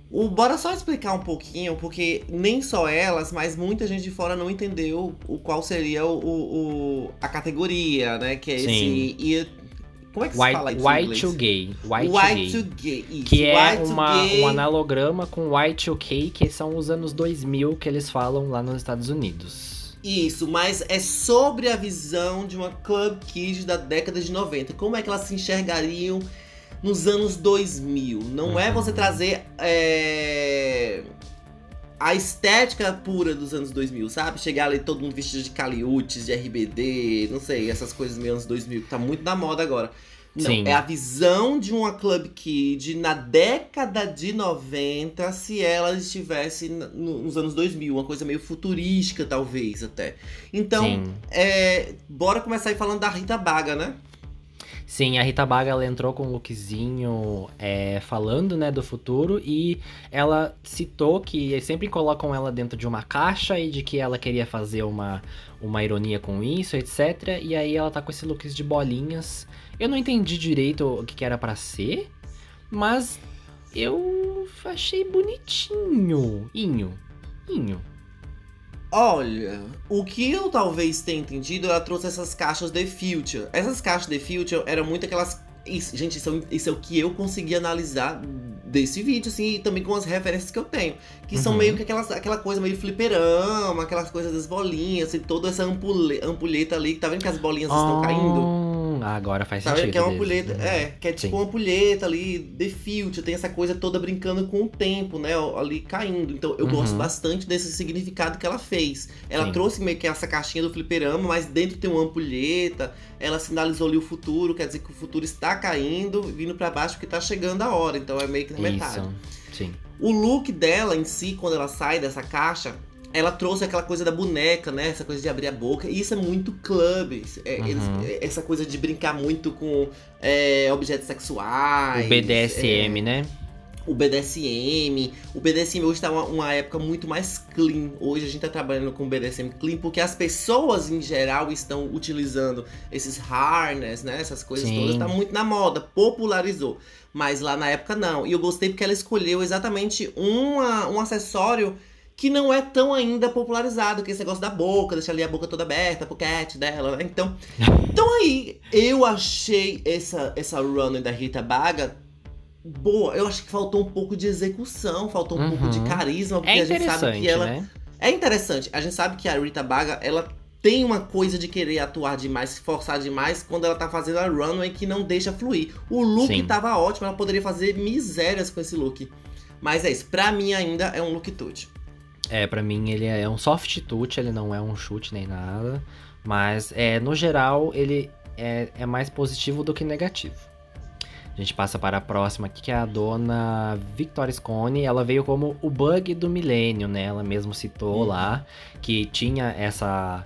O, bora só explicar um pouquinho, porque nem só elas, mas muita gente de fora não entendeu o qual seria o, o- o- a categoria, né? Que é Sim. esse. Como é que se fala White, isso white to gay. White, to White gay. to gay. Isso, Que é white to uma, gay. um analograma com White to K, que são os anos 2000 que eles falam lá nos Estados Unidos. Isso, mas é sobre a visão de uma Club Kid da década de 90. Como é que elas se enxergariam nos anos 2000? Não é Uhum. você trazer é, a estética pura dos anos 2000, sabe? Chegar ali todo mundo vestido de caliutes, de RBD, não sei, essas coisas meio anos 2000, que tá muito na moda agora. Não, Sim. é a visão de uma Club Kid na década de 90, se ela estivesse nos anos 2000, uma coisa meio futurística, talvez, até. Então, é, bora começar aí falando da Rita Baga, né? Sim, a Rita Baga ela entrou com um lookzinho é, falando né, do futuro e ela citou que sempre colocam ela dentro de uma caixa e de que ela queria fazer uma, uma ironia com isso, etc. E aí ela tá com esse looks de bolinhas. Eu não entendi direito o que, que era pra ser, mas eu achei bonitinho. Inho. Inho. Olha, o que eu talvez tenha entendido, ela trouxe essas caixas The Future. Essas caixas The Future eram muito aquelas. Isso, gente, isso é, isso é o que eu consegui analisar desse vídeo, assim, e também com as referências que eu tenho. Que são Uhum. meio que aquelas, aquela coisa meio fliperama, aquelas coisas das bolinhas, assim, toda essa ampulhe, ampulheta ali, tá vendo que as bolinhas estão caindo? Ah, agora faz Tá sentido. que é uma ampulheta, Uhum. é, que é tipo Sim. uma ampulheta ali, The Future, tem essa coisa toda brincando com o tempo, né, ali caindo. Então eu Uhum. gosto bastante desse significado que ela fez. Ela Sim. trouxe meio que essa caixinha do fliperama, mas dentro tem uma ampulheta, ela sinalizou ali o futuro, quer dizer que o futuro está caindo, vindo pra baixo porque tá chegando a hora, então é meio que na metade. Isso. Sim. O look dela em si, quando ela sai dessa caixa, ela trouxe aquela coisa da boneca, né? Essa coisa de abrir a boca. E isso é muito clube. É, Uhum. eles- é, essa coisa de brincar muito com é, objetos sexuais. O BDSM, é, né? o BDSM. O BDSM hoje tá uma, uma época muito mais clean. Hoje a gente tá trabalhando com o BDSM clean porque as pessoas em geral estão utilizando esses harness, né? Essas coisas Sim. todas. Tá muito na moda, popularizou. Mas lá na época não. E eu gostei porque ela escolheu exatamente uma, um acessório que não é tão ainda popularizado, que é esse negócio da boca, deixar ali a boca toda aberta, pro cat dela, né? Então, então aí, eu achei essa, essa runner da Rita Baga boa. Eu acho que faltou um pouco de execução, faltou um Uhum. pouco de carisma, porque É a gente sabe que ela. né? É interessante. A gente sabe que a Rita Baga, ela tem uma coisa de querer atuar demais, se forçar demais quando ela tá fazendo a runway que não deixa fluir. O look Sim. tava ótimo, ela poderia fazer misérias com esse look. Mas é isso, pra mim ainda é um look tude. É, pra mim ele é um soft touch, ele não é um chute nem nada. Mas, é, no geral, ele é, é mais positivo do que negativo. A gente passa para a próxima aqui, que é a dona Victoria Scone. Ela veio como o bug do milênio, né? Ela mesmo citou Uhum. lá que tinha essa.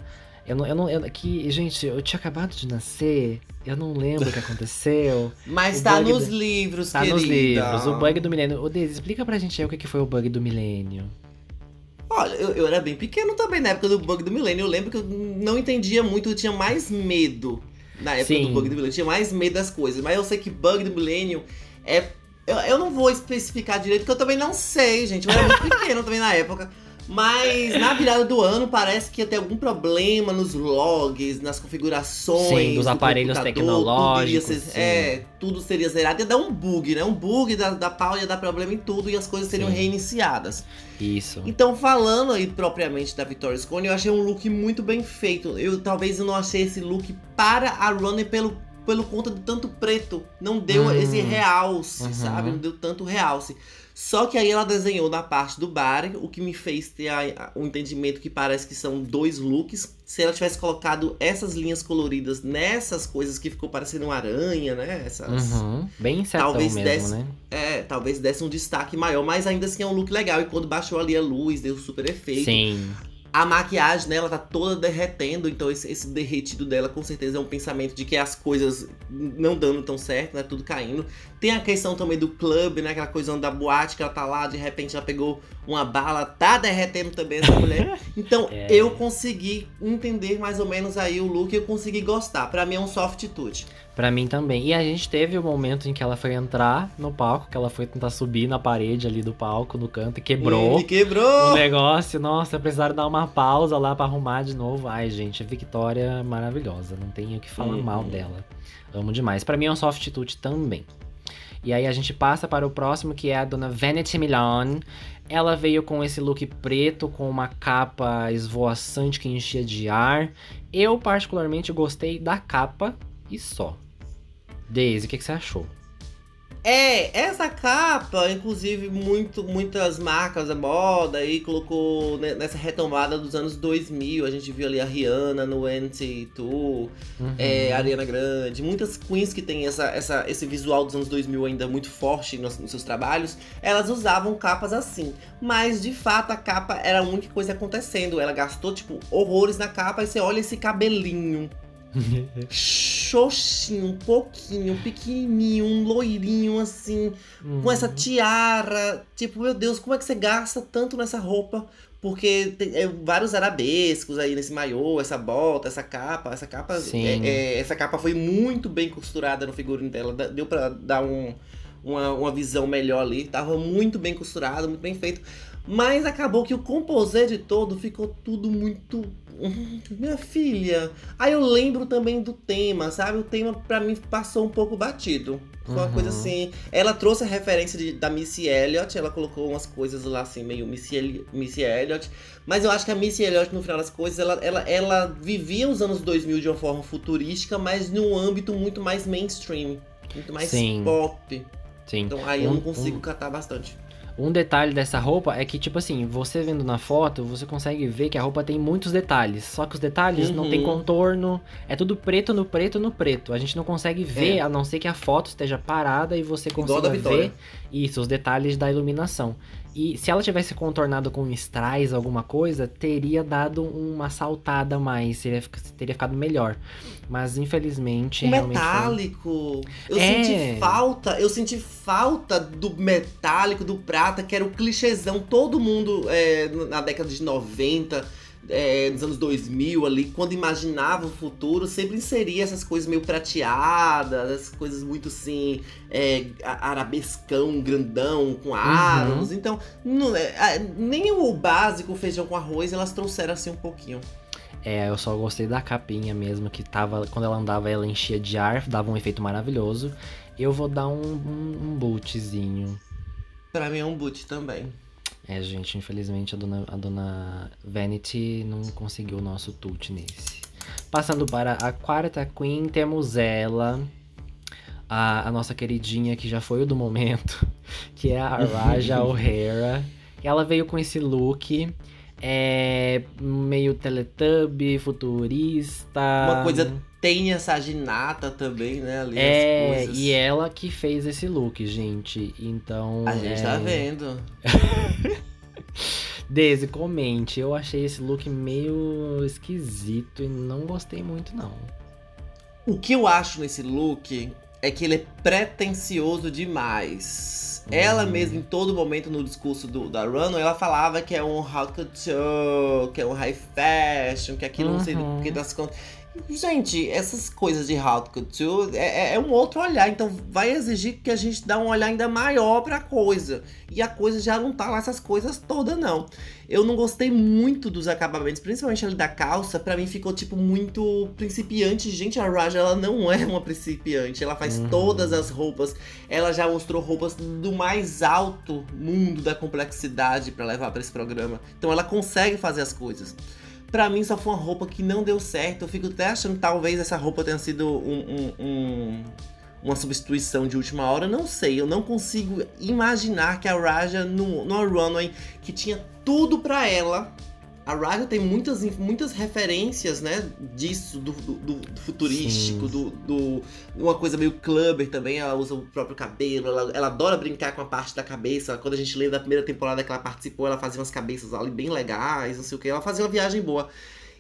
Eu não, eu não, eu, que, gente, eu tinha acabado de nascer, eu não lembro o que aconteceu. Mas O tá nos do- livros, Tá querida. nos livros, o bug do milênio. Ô, Deise, explica pra gente aí o que foi o bug do milênio. Olha, eu, eu era bem pequeno também na época do bug do milênio. Eu lembro que eu não entendia muito, eu tinha mais medo na época Sim. do bug do milênio. Eu tinha mais medo das coisas. Mas eu sei que bug do milênio é. Eu, eu não vou especificar direito, porque eu também não sei, gente. Eu era muito pequeno também na época. Mas na virada do ano parece que ia ter algum problema nos logs, nas configurações. Sim, dos do aparelhos tecnológicos, Tudo ser, sim. é, tudo seria zerado. Ia dar um bug, né? Um bug da, da pau ia dar problema em tudo e as coisas seriam Sim. reiniciadas. Isso. Então, falando aí propriamente da Victoria Scone, eu achei um look muito bem feito. Eu talvez eu não achei esse look para a runner pelo, pelo conta do tanto preto. Não deu Hum. esse realce, Uhum. sabe? Não deu tanto realce. Só que aí ela desenhou na parte do bar, o que me fez ter o entendimento que parece que são dois looks. Se ela tivesse colocado essas linhas coloridas nessas coisas que ficou parecendo uma aranha, né? Essas, Uhum. Bem setão Talvez mesmo, desse- né? É, talvez desse um destaque maior, mas ainda assim é um look legal. E quando baixou ali a luz, deu super efeito. Sim. A maquiagem dela tá toda derretendo, então esse, esse derretido dela com certeza é um pensamento de que as coisas não dando tão certo, né? Tudo caindo. Tem a questão também do clube, né? Aquela coisa da boate que ela tá lá, de repente ela pegou uma bala, tá derretendo também essa mulher. Então É. eu consegui entender mais ou menos aí o look e eu consegui gostar. Pra mim é um softitude. Pra mim também. E a gente teve o momento em que ela foi entrar no palco, que ela foi tentar subir na parede ali do palco, no canto, e quebrou Hum, e quebrou! o negócio. Nossa, precisaram dar uma pausa lá pra arrumar de novo. Ai, gente, a Victoria maravilhosa. Não tenho o que falar Uhum. mal dela. Amo demais. Pra mim é um softitude também. E aí a gente passa para o próximo, que é a dona Vanity Milan. Ela veio com esse look preto, com uma capa esvoaçante que enchia de ar. Eu, particularmente, gostei da capa e só. Daisy, o que, que você achou? É, essa capa, inclusive, muito, muitas marcas da moda aí colocou ne- nessa retomada dos anos 2000. A gente viu ali a Rihanna no NT2, Uhum. é, a Ariana Grande, muitas queens que tem essa, essa, esse visual dos anos 2000 ainda muito forte nos, nos seus trabalhos, elas usavam capas assim. Mas de fato a capa era a única coisa acontecendo. Ela gastou, tipo, horrores na capa e você olha esse cabelinho xoxinho, um pouquinho, pequenininho, um loirinho assim, com essa tiara. Tipo, meu Deus, como é que você gasta tanto nessa roupa? Porque tem é, vários arabescos aí nesse maiô, essa bota, essa capa. Essa capa, é- é, essa capa foi muito bem costurada no figurino dela. Deu pra dar um, uma, uma visão melhor ali. Tava muito bem costurado, muito bem feito. Mas acabou que o composé de todo ficou tudo muito. Hum, Minha filha. Aí eu lembro também do tema, sabe? O tema pra mim passou um pouco batido. Foi uma Uhum. coisa assim. Ela trouxe a referência de- da Missy Elliott, ela colocou umas coisas lá assim, meio Missy, Eli- Missy Elliott. Mas eu acho que a Missy Elliott, no final das coisas, ela, ela, ela vivia os anos 2000 de uma forma futurística, mas num âmbito muito mais mainstream. Muito mais Sim. pop. Sim. Então aí eu Um- não consigo um- catar bastante. Um detalhe dessa roupa é que, tipo assim, você vendo na foto, você consegue ver que a roupa tem muitos detalhes. Só que os detalhes não tem Uhum. contorno. É tudo preto no preto no preto. A gente não consegue ver, É. a não ser que a foto esteja parada e você consiga ver isso, os detalhes da iluminação. E se ela tivesse contornado com strass, alguma coisa, teria dado uma saltada mais, seria, teria ficado melhor. Mas infelizmente. O realmente foi- metálico. Eu É. senti falta, eu senti falta do metálico, do prata, que era o clichêzão. Todo mundo é, na década de 90, é, nos anos 2000 ali, quando imaginava o futuro, sempre inseria essas coisas meio prateadas, essas coisas muito assim, é, arabescão, grandão, com aros. Então, não- é, nem o básico, o feijão com arroz, elas trouxeram assim um pouquinho. É, eu só gostei da capinha mesmo, que tava. Quando ela andava, ela enchia de ar, dava um efeito maravilhoso. Eu vou dar um, um, um bootzinho. Pra mim é um boot também. É, gente, infelizmente a dona, a dona Vanity não conseguiu o nosso tute nesse. Passando para a quarta Queen, temos ela, a, a nossa queridinha que já foi o do momento, que é a Raja O'Hara. Ela veio com esse look, é meio Teletubby, futurista. Uma coisa tem essa ginata também, né? Ali É, e ela que fez esse look, gente. Então. A gente é... tá vendo. Daisy, comente. Eu achei esse look meio esquisito e não gostei muito, não. O que eu acho nesse look é que ele é pretencioso demais. Ela Hum. mesma, em todo momento no discurso do, da Runway, ela falava que é um haute couture, que é um high fashion, que aquilo não sei do Uhum. que das contas. Gente, essas coisas de haute couture é, é- é um outro olhar, então vai exigir que a gente dá um olhar ainda maior pra coisa. E a coisa já não tá lá essas coisas todas, não. Eu não gostei muito dos acabamentos, principalmente ali da calça, pra mim ficou tipo muito principiante. Gente, a Raja ela não é uma principiante, ela faz Uhum. todas as roupas. Ela já mostrou roupas do mais alto mundo da complexidade pra levar pra esse programa. Então ela consegue fazer as coisas. Pra mim só foi uma roupa que não deu certo. Eu fico até achando que talvez essa roupa tenha sido um- um- um- uma substituição de última hora. Não sei, eu não consigo imaginar que a Raja no, no runway que tinha tudo pra ela. A Raja tem muitas, muitas referências, né? Disso, do, do- do futurístico, do, do- Uma coisa meio clubber também. Ela usa o próprio cabelo, ela, ela adora brincar com a parte da cabeça. Quando a gente lembra da primeira temporada que ela participou, ela fazia umas cabeças ali bem legais, não sei o que. Ela fazia uma viagem boa.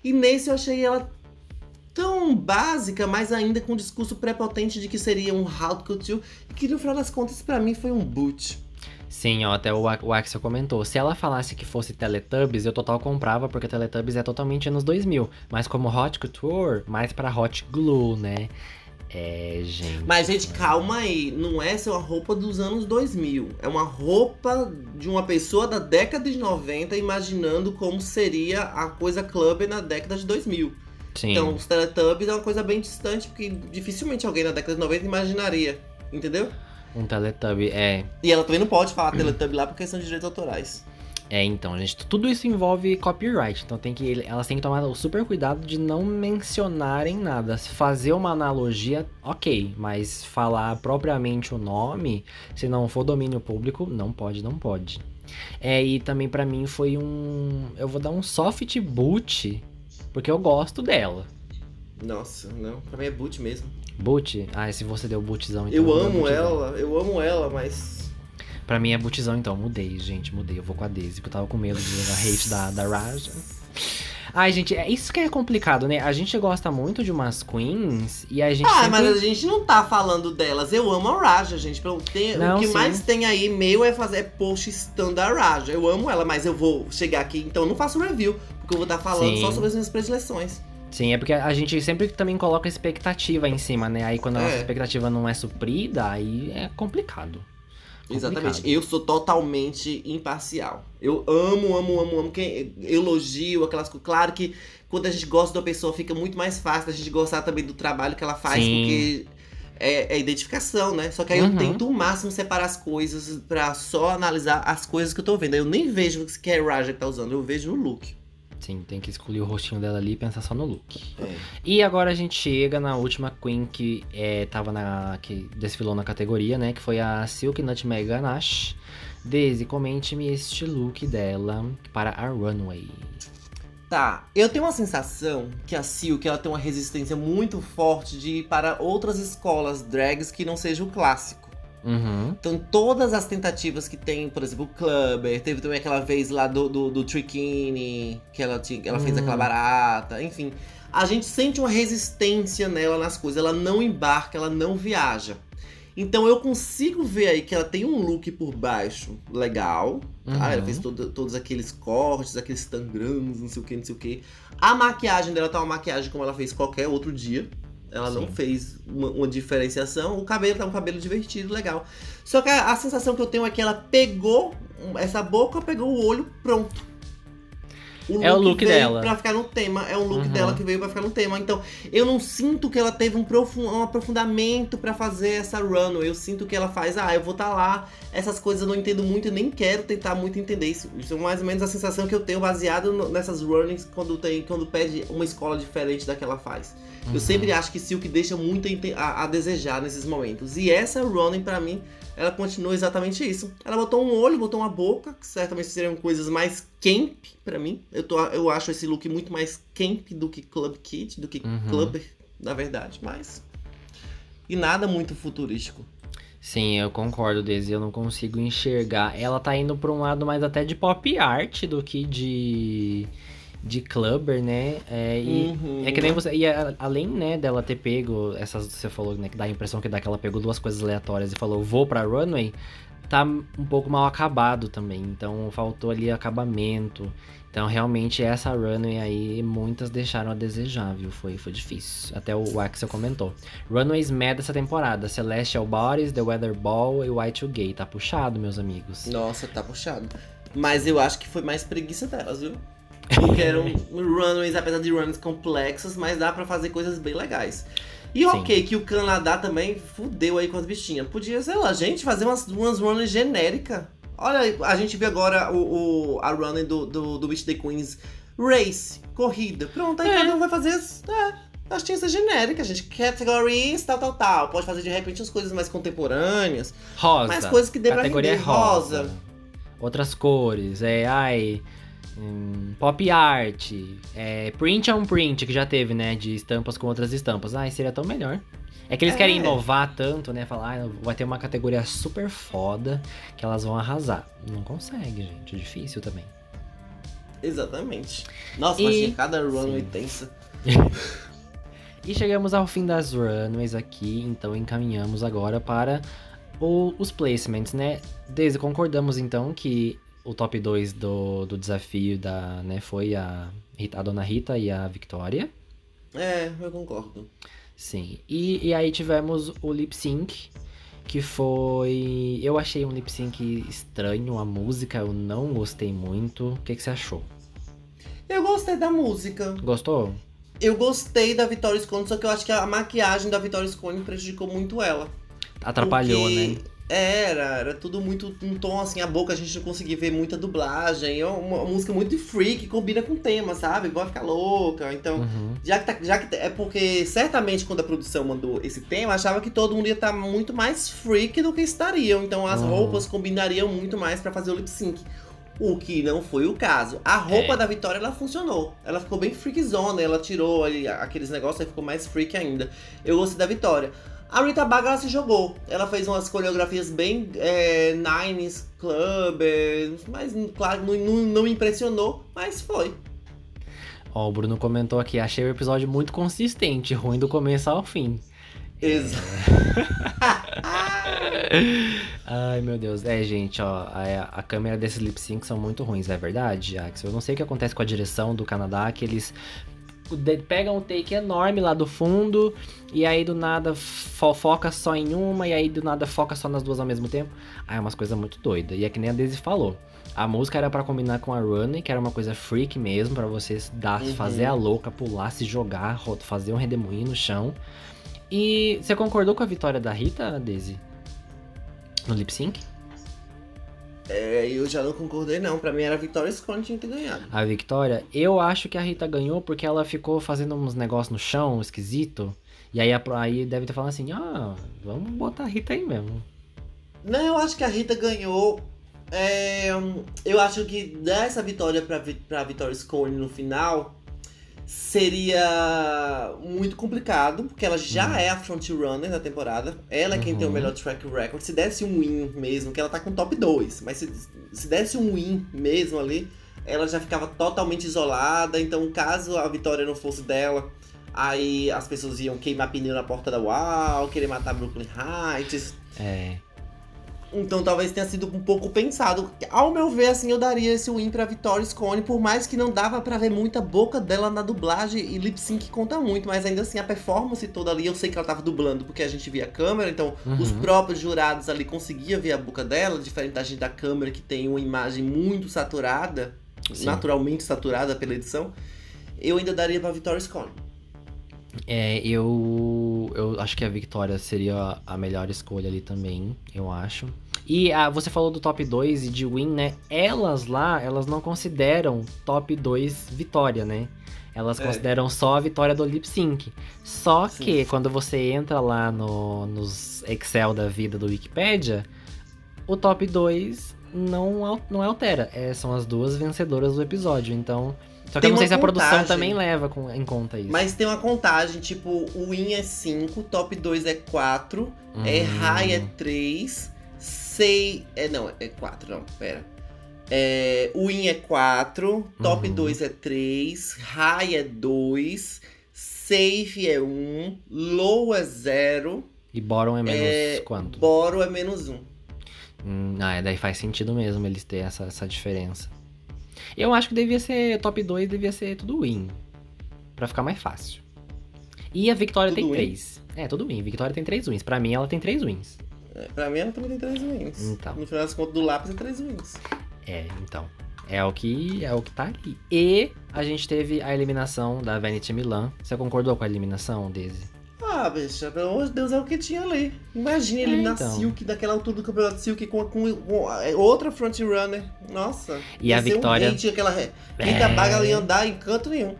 E nesse eu achei ela tão básica, mas ainda com um discurso prepotente de que seria um haute couture. E que no final das contas, pra mim, foi um boot. Sim, ó, até o, o Axel comentou. Se ela falasse que fosse Teletubbies, eu total comprava, porque Teletubbies é totalmente anos 2000. Mas como Hot Couture, mais pra Hot Glue, né? É, gente. Mas, gente, calma aí. Não é essa uma roupa dos anos 2000. É uma roupa de uma pessoa da década de 90 imaginando como seria a coisa club na década de 2000. Sim. Então, os Teletubbies é uma coisa bem distante, porque dificilmente alguém na década de 90 imaginaria. Entendeu? Um Teletubby, é. E ela também não pode falar Teletubby lá por questão de direitos autorais. É, então, gente, tudo isso envolve copyright. Então tem que, elas têm que tomar o super cuidado de não mencionarem nada. Se fazer uma analogia, ok. Mas falar propriamente o nome, se não for domínio público, não pode, não pode. É, e também pra mim foi um. Eu vou dar um soft boot, porque eu gosto dela. Nossa, não. Pra mim é boot mesmo. Boot? Ah, se você deu bootzão, então. eu amo bootzão. ela, eu amo ela, mas. Pra mim é bootzão, então. Mudei, gente, mudei. Eu vou com a Daisy, porque eu tava com medo de levar hate da, da Raja. Ai, gente, é isso que é complicado, né? A gente gosta muito de umas queens e a gente. Ah, sempre... mas a gente não tá falando delas. Eu amo a Raja, gente. Pelo- tem- Não, o que sim. mais tem aí meu é fazer post stand da Raja. Eu amo ela, mas eu vou chegar aqui, então eu não faço review, porque eu vou estar falando Sim. só sobre as minhas predileções. Sim, é porque a gente sempre também coloca expectativa em cima, né? Aí quando a nossa É. expectativa não é suprida, aí é complicado. Exatamente. Eu sou totalmente imparcial. Eu amo, amo, amo, amo quem elogio aquelas coisas. Claro que quando a gente gosta da pessoa fica muito mais fácil a gente gostar também do trabalho que ela faz, Sim. porque é, é identificação, né? Só que aí eu Uhum. tento o máximo separar as coisas pra só analisar as coisas que eu tô vendo. Eu nem vejo o que é Raja que tá usando, eu vejo no look. Sim, tem que escolher o rostinho dela ali e pensar só no look. É. E agora a gente chega na última Queen que é, tava na. que desfilou na categoria, né? Que foi a Silk Nutmeg Ganache. Daisy, comente-me este look dela para a Runway. Tá, eu tenho uma sensação que a Silk ela tem uma resistência muito forte de ir para outras escolas drags que não seja o clássico. Uhum. Então, todas as tentativas que tem, por exemplo, o Clubber, teve também aquela vez lá do, do, do Trikini, que ela, tinha, ela fez Hum. aquela barata, enfim. A gente sente uma resistência nela nas coisas, ela não embarca, ela não viaja. Então eu consigo ver aí que ela tem um look por baixo legal, tá? Ela Uhum. fez todo- todos aqueles cortes, aqueles tangrãs, não sei o que, não sei o que. A maquiagem dela tá uma maquiagem como ela fez qualquer outro dia. Ela não Sim. fez uma, uma diferenciação. O cabelo tá um cabelo divertido, legal. Só que a, a sensação que eu tenho é que ela pegou essa boca, pegou o olho, pronto. É o look dela. Pra ficar no tema. É um look Uhum. dela que veio pra ficar no tema. Então, eu não sinto que ela teve um, profun- um aprofundamento pra fazer essa runway. Eu sinto que ela faz, ah, eu vou estar lá, essas coisas eu não entendo muito e nem quero tentar muito entender. Isso, isso é mais ou menos a sensação que eu tenho baseado no- nessas runnings quando, tem, quando pede uma escola diferente da que ela faz. Eu sempre acho que Silk deixa muito a a, desejar nesses momentos. E essa running, pra mim, ela continua exatamente isso. Ela botou um olho, botou uma boca, que certamente seriam coisas mais camp pra mim. Eu, tô, eu acho esse look muito mais camp do que Club Kid, do que Uhum. Clubber, na verdade. Mas. E nada muito futurístico. Sim, eu concordo, Daisy. Eu não consigo enxergar. Ela tá indo pra um lado mais até de pop art do que de. De clubber, né? É, e Uhum. é que nem você. E a- além, né, dela ter pego. Essas. Você falou, né? Que dá a impressão que dá que ela pegou duas coisas aleatórias e falou, vou pra runway. Tá um pouco mal acabado também. Então faltou ali acabamento. Então realmente essa runway aí, muitas deixaram a desejar, viu? Foi, foi difícil. Até o Axel comentou. Runways mad essa temporada. Celestial Bodies, The Weather Ball e White to Gay. Tá puxado, meus amigos. Nossa, tá puxado. Mas eu acho que foi mais preguiça delas, viu? Porque eram runways, apesar de runs complexas, mas dá pra fazer coisas bem legais. E Sim. ok, que o Canadá também fudeu aí com as bichinhas. Podia, sei lá, gente, fazer umas, umas runs genéricas. Olha, a gente viu agora o, o- a running do, do, do Beach the Queens Race, corrida. Pronto, aí É. cada um vai fazer as, é, tinhas genéricas, gente. Categories, tal, tal, tal. Pode fazer de repente as coisas mais contemporâneas. Rosa. Mas coisas que dê pra render. é rosa. Outras cores. É, ai. Hum, pop art. É, print on print, que já teve, né? De estampas com outras estampas. Ai, seria tão melhor. É que eles É. querem inovar tanto, né? Falar, ah, vai ter uma categoria super foda que elas vão arrasar. Não consegue, gente. É difícil também. Exatamente. Nossa, E- imagina cada runway Sim. tensa. E chegamos ao fim das runways aqui, então encaminhamos agora para o- os placements, né? Desde concordamos então que o top 2 do, do desafio da, né, foi a, a Dona Rita e a Victoria. É, eu concordo. Sim. E, e aí tivemos o lip sync, que foi. Eu achei um lip sync estranho, a música eu não gostei muito. O que, que você achou? Eu gostei da música. Gostou? Eu gostei da Vitória Scone, só que eu acho que a maquiagem da Vitória Scone prejudicou muito ela. Atrapalhou, Porque né? Era, era tudo muito um tom assim, a boca a gente não conseguia ver muita dublagem. É uma, uma música muito free que combina com o tema, sabe? Vai ficar louca. Então, Uhum. já que, tá, já que é porque certamente quando a produção mandou esse tema, achava que todo mundo ia estar muito mais freak do que estariam. Então as Uhum. roupas combinariam muito mais pra fazer o lip sync. O que não foi o caso. A roupa É. da Vitória ela funcionou. Ela ficou bem freakzona, ela tirou ali aqueles negócios e ficou mais freak ainda. Eu gostei da Vitória. A Rita Baga se jogou. Ela fez umas coreografias bem é, Nines Club, é, mas claro, não, não, impressionou, mas foi. Ó, o Bruno comentou aqui, achei o episódio muito consistente, ruim do começo ao fim. Exato. Ai, meu Deus. É, gente, ó, a, a câmera desses lip sync são muito ruins, é verdade, Axel? Eu não sei o que acontece com a direção do Canadá, que eles pega um take enorme lá do fundo, e aí do nada fo- foca só em uma, e aí do nada foca só nas duas ao mesmo tempo. Aí é umas coisas muito doidas. E é que nem a Daisy falou. A música era pra combinar com a Running, que era uma coisa freak mesmo, pra você dar, Uhum. fazer a louca, pular, se jogar, fazer um redemoinho no chão. E você concordou com a vitória da Rita, Daisy? No lip sync? É, eu já não concordei, não. Pra mim era a Victoria Scone que tinha que ter ganhado. A Victoria, eu acho que a Rita ganhou porque ela ficou fazendo uns negócios no chão, esquisito. E aí, aí deve ter falado assim, ah, vamos botar a Rita aí mesmo. Não, eu acho que a Rita ganhou. É, eu acho que dar essa vitória pra, pra Victoria Scone no final seria muito complicado, porque ela já Uhum. é a frontrunner da temporada. Ela é quem tem o Uhum. melhor track record. Se desse um win mesmo, que ela tá com top 2, mas se, se desse um win mesmo ali, ela já ficava totalmente isolada. Então, caso a vitória não fosse dela, aí as pessoas iam queimar pneu na porta da UAU, querer matar Brooklyn Heights. É. Então talvez tenha sido um pouco pensado. Ao meu ver, assim, eu daria esse win pra Victoria Scone, por mais que não dava pra ver muita boca dela na dublagem e lip sync conta muito, mas ainda assim a performance toda ali, eu sei que ela tava dublando porque a gente via a câmera, então Uhum. os próprios jurados ali conseguiam ver a boca dela, diferente da gente da câmera que tem uma imagem muito saturada, Sim. naturalmente saturada pela edição. Eu ainda daria pra Victoria Scone. É, eu, eu acho que a Victoria seria a melhor escolha ali também, eu acho. E ah, você falou do top 2 e de win, né? Elas lá, elas não consideram top 2 vitória, né? Elas É. consideram só a vitória do lip sync. Só Sim. que quando você entra lá no, nos Excel da vida do Wikipedia, o top 2 não, não altera. É, são as duas vencedoras do episódio. Então. Só que Tem eu não sei se a produção também leva com- em conta isso. Mas tem uma contagem, tipo, o win é 5, top 2 é 4, É Hum. high é 3, sei. É, não, é 4, não, pera. É, win é 4, top Uhum. 2 é 3, high é 2, safe é 1, low é 0, E Boron é menos é, quanto? boro é menos 1. Hum, ah, é, daí faz sentido mesmo eles terem essa, essa diferença. Eu acho que devia ser top 2, devia ser tudo win. Pra ficar mais fácil. E a Victoria Tudo tem win? 3. É, tudo win. Victoria tem 3 wins. Pra mim, ela tem 3 wins. É, pra mim ela também tem 3 wins. Então. No final das contas, do lápis é 3 wins. É, então. É o que é o que tá ali. E a gente teve a eliminação da Vanity Milan. Você concordou com a eliminação, Daisy? Ah, bicha, pelo amor de Deus, é o que tinha ali. Imagina É, eliminar então. Silk daquela altura do campeonato Silk com, com, com a- outra frontrunner. Nossa. E a ser Victoria- Um hate, aquela É. Rita Baga ia andar em canto nenhum.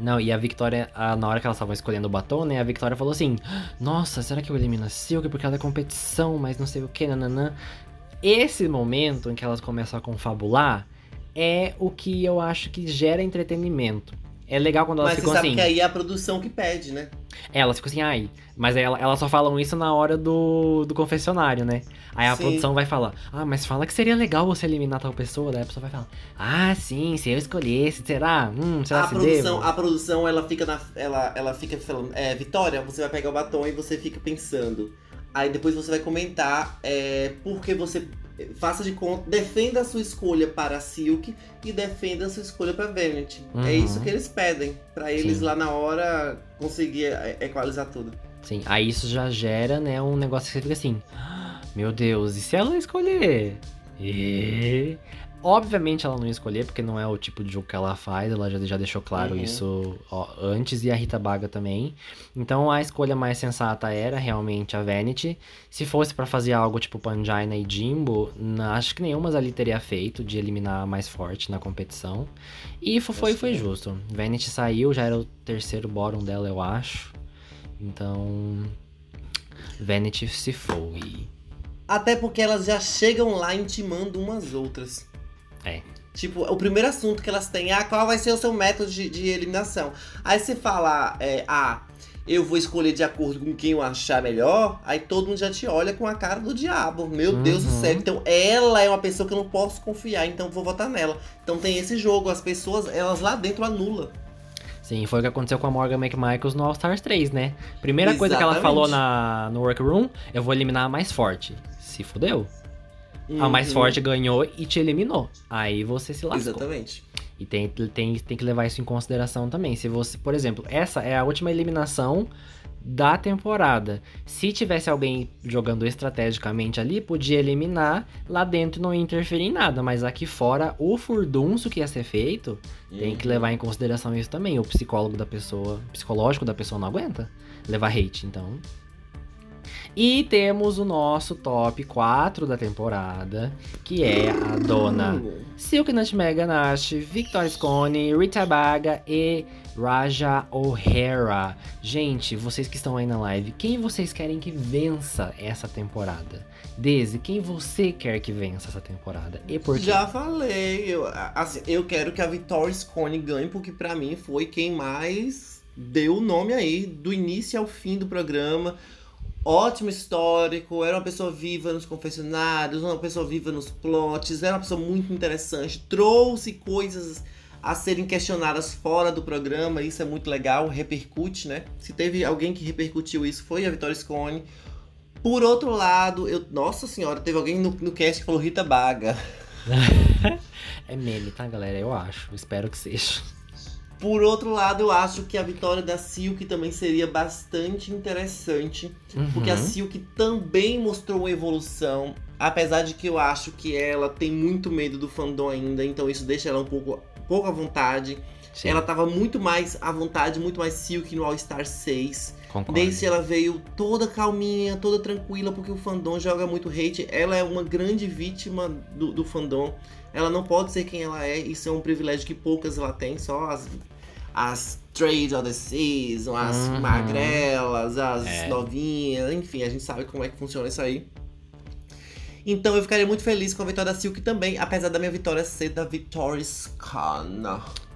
Não, e a Victoria, a- na hora que elas estavam escolhendo o batom, né? A Victoria falou assim: Nossa, será que eu elimino a Silk porque ela é competição, mas não sei o que, nananã. Esse momento em que elas começam a confabular é o que eu acho que gera entretenimento. É legal quando elas Mas você ficam sabe assim. que aí é a produção que pede, né? Elas ficam assim, ai. Mas ela- elas só falam isso na hora do, do confessionário, né? Aí a Sim. produção vai falar, ah, mas fala que seria legal você eliminar tal pessoa. Daí a pessoa vai falar, ah, sim, se eu escolhesse, será? Hum, será A se produção, devo? a produção, ela fica na. Ela, ela fica falando, é, Vitória, você vai pegar o batom e você fica pensando. Aí depois você vai comentar é, porque você. Faça de conta, defenda a sua escolha para a Silk e defenda a sua escolha para Vanity. É Uhum. isso que eles pedem, pra eles Sim. lá na hora conseguir é, equalizar tudo. Sim, aí isso já gera, né, um negócio que você fica assim, "Ah, meu Deus, e se ela escolher? E... Obviamente ela não ia escolher, porque não é o tipo de jogo que ela faz, ela já, já deixou claro Uhum. isso ó, antes, e a Rita Baga também. Então a escolha mais sensata era realmente a Vanity. Se fosse pra fazer algo tipo Pangina e Jimbo, na- acho que nenhuma ali teria feito, de eliminar a mais forte na competição. E fo- foi, foi é. justo. Vanity saiu, já era o terceiro bottom dela, eu acho. Então. Vanity se foi. Até porque elas já chegam lá intimando umas outras. É. Tipo, o primeiro assunto que elas têm é ah, qual vai ser o seu método de, de eliminação. Aí você fala, é, ah, eu vou escolher de acordo com quem eu achar melhor, aí todo mundo já te olha com a cara do diabo. Meu Deus do Uhum. céu. Então ela é uma pessoa que eu não posso confiar, então vou votar nela. Então tem esse jogo, as pessoas, elas lá dentro anulam. Sim, foi o que aconteceu com a Morgan McMichaels no All Stars 3, né? Primeira coisa que ela Exatamente. falou na, no workroom, eu vou eliminar a mais forte. Se fudeu. A mais Uhum. forte ganhou e te eliminou. Aí você se lascou. Exatamente. E tem, tem, tem que levar isso em consideração também. Se você, por exemplo, essa é a última eliminação da temporada. Se tivesse alguém jogando estrategicamente ali, podia eliminar lá dentro não ia interferir em nada, mas aqui fora o furdunço que ia ser feito, tem que Uhum. levar em consideração isso também. O psicólogo da pessoa, o psicológico da pessoa não aguenta levar hate, então. E temos o nosso top 4 da temporada, que é a dona Hum. Silk Nutmeg Ganache, Victoria Scone, Rita Baga e Raja O'Hara. Gente, vocês que estão aí na live, quem vocês querem que vença essa temporada? Daisy, quem você quer que vença essa temporada? E por quê? Já falei, eu, assim, eu quero que a Victoria Scone ganhe, porque pra mim foi quem mais deu o nome aí, do início ao fim do programa. Ótimo histórico, era uma pessoa viva nos confessionários, uma pessoa viva nos plots, era uma pessoa muito interessante, trouxe coisas a serem questionadas fora do programa, isso é muito legal, repercute, né? Se teve alguém que repercutiu isso, foi a Victoria Scone. Por outro lado, eu, nossa senhora, teve alguém no, no cast que falou Rita Baga. É meme, tá, galera? Eu acho. Espero que seja. Por outro lado, eu acho que a vitória da Silk também seria bastante interessante. Porque a Uhum. Silk também mostrou uma evolução. Apesar de que eu acho que ela tem muito medo do fandom ainda. Então isso deixa ela um pouco, pouco à vontade. Sim, Ela tava muito mais à vontade, muito mais Silk no All Star 6. concordo. Desde ela veio toda calminha, toda tranquila, porque o fandom joga muito hate. Ela é uma grande vítima do, do fandom. Ela não pode ser quem ela é. Isso é um privilégio que poucas ela tem. Só as, as trades of the season, as Uhum. magrelas, as É. novinhas. Enfim, a gente sabe como é que funciona isso aí. Então eu ficaria muito feliz com a vitória da Silk também, apesar da minha vitória ser da Victoria Scone.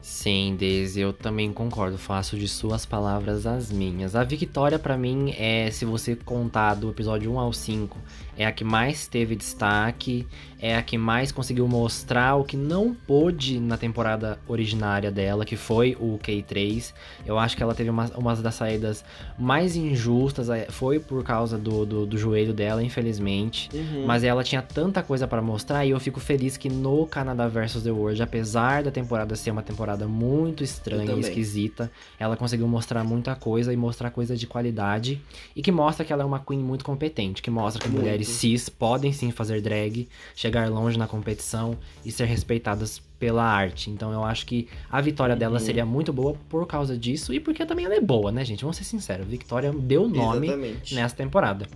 Sim, Daisy, eu também concordo. Faço de suas palavras as minhas. A Victoria, pra mim, é, se você contar do episódio 1 ao 5, é a que mais teve destaque, é a que mais conseguiu mostrar o que não pôde na temporada originária dela, que foi o K3. Eu acho que ela teve uma, uma das saídas mais injustas, é, foi por causa do, do, do joelho dela, infelizmente. Uhum. Mas ela tinha tanta coisa pra mostrar e eu fico feliz que no Canadá vs The World, apesar da temporada ser uma temporada muito Eu estranha e esquisita, ela conseguiu mostrar muita coisa e mostrar coisa de qualidade e que mostra que ela é uma queen muito competente, que mostra que Muito. mulheres cis podem sim fazer drag, chegar longe na competição e ser respeitadas pela arte. Então eu acho que a vitória dela Uhum. seria muito boa por causa disso e porque também ela é boa, né, gente? Vamos ser sinceros, Victoria deu nome Exatamente. nessa temporada.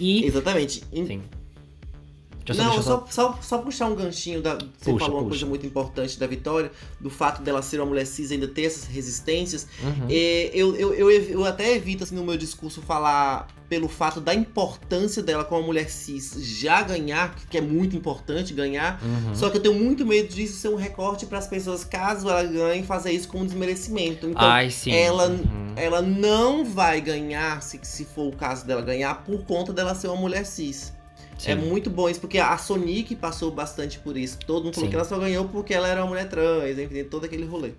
E Exatamente. Sim. Deixa Não, só, só, só puxar um ganchinho da. Você Puxa, falou uma puxa. coisa muito importante da Vitória, do fato dela ser uma mulher cis e ainda ter essas resistências. Uhum. É, eu, eu, eu, eu até evito, assim, no meu discurso, falar pelo fato da importância dela como mulher cis já ganhar, que é muito importante ganhar. Uhum. Só que eu tenho muito medo disso ser um recorte para as pessoas, caso ela ganhe, fazer isso como desmerecimento. Então, Ai, ela- Uhum. ela não vai ganhar, se, se for o caso dela ganhar, por conta dela ser uma mulher cis. É Sim. muito bom isso, porque a Sonic passou bastante por isso. Todo mundo falou Sim. que ela só ganhou porque ela era uma mulher trans, enfim, todo aquele rolê.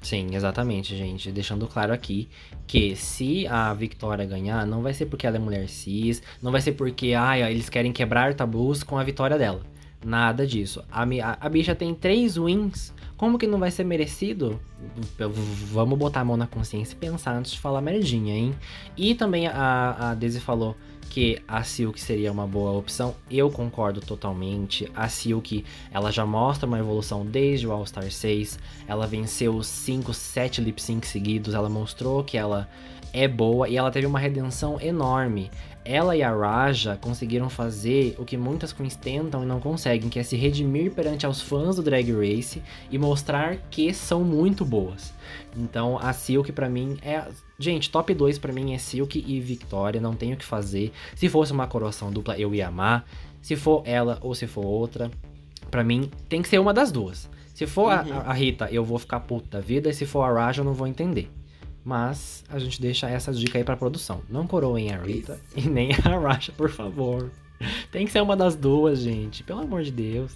Sim, exatamente, gente. Deixando claro aqui que se a Victoria ganhar, não vai ser porque ela é mulher cis, não vai ser porque ó, eles querem quebrar tabus com a vitória dela. Nada disso. A, a, a bicha tem três wins. Como que não vai ser merecido? Vamos botar a mão na consciência e pensar antes de falar merdinha, hein? E também a, a Daisy falou que a Silk seria uma boa opção. Eu concordo totalmente. A Silk, ela já mostra uma evolução desde o All Star 6. Ela venceu 5, 7 lip sync seguidos. Ela mostrou que ela é boa e ela teve uma redenção enorme. Ela e a Raja conseguiram fazer o que muitas queens tentam e não conseguem, que é se redimir perante aos fãs do Drag Race e mostrar que são muito boas. Então a Silk pra mim é, gente, top 2 pra mim é Silk e Victoria, não tenho o que fazer. Se fosse uma coroação dupla eu ia amar. Se for ela ou se for outra, pra mim tem que ser uma das duas. Se for a- Uhum. a, a Rita, eu vou ficar puto da vida, e se for a Raja, eu não vou entender. Mas a gente deixa essa dica aí pra produção. Não coroem a Rita e nem a Raja, por favor. Tem que ser uma das duas, gente. Pelo amor de Deus.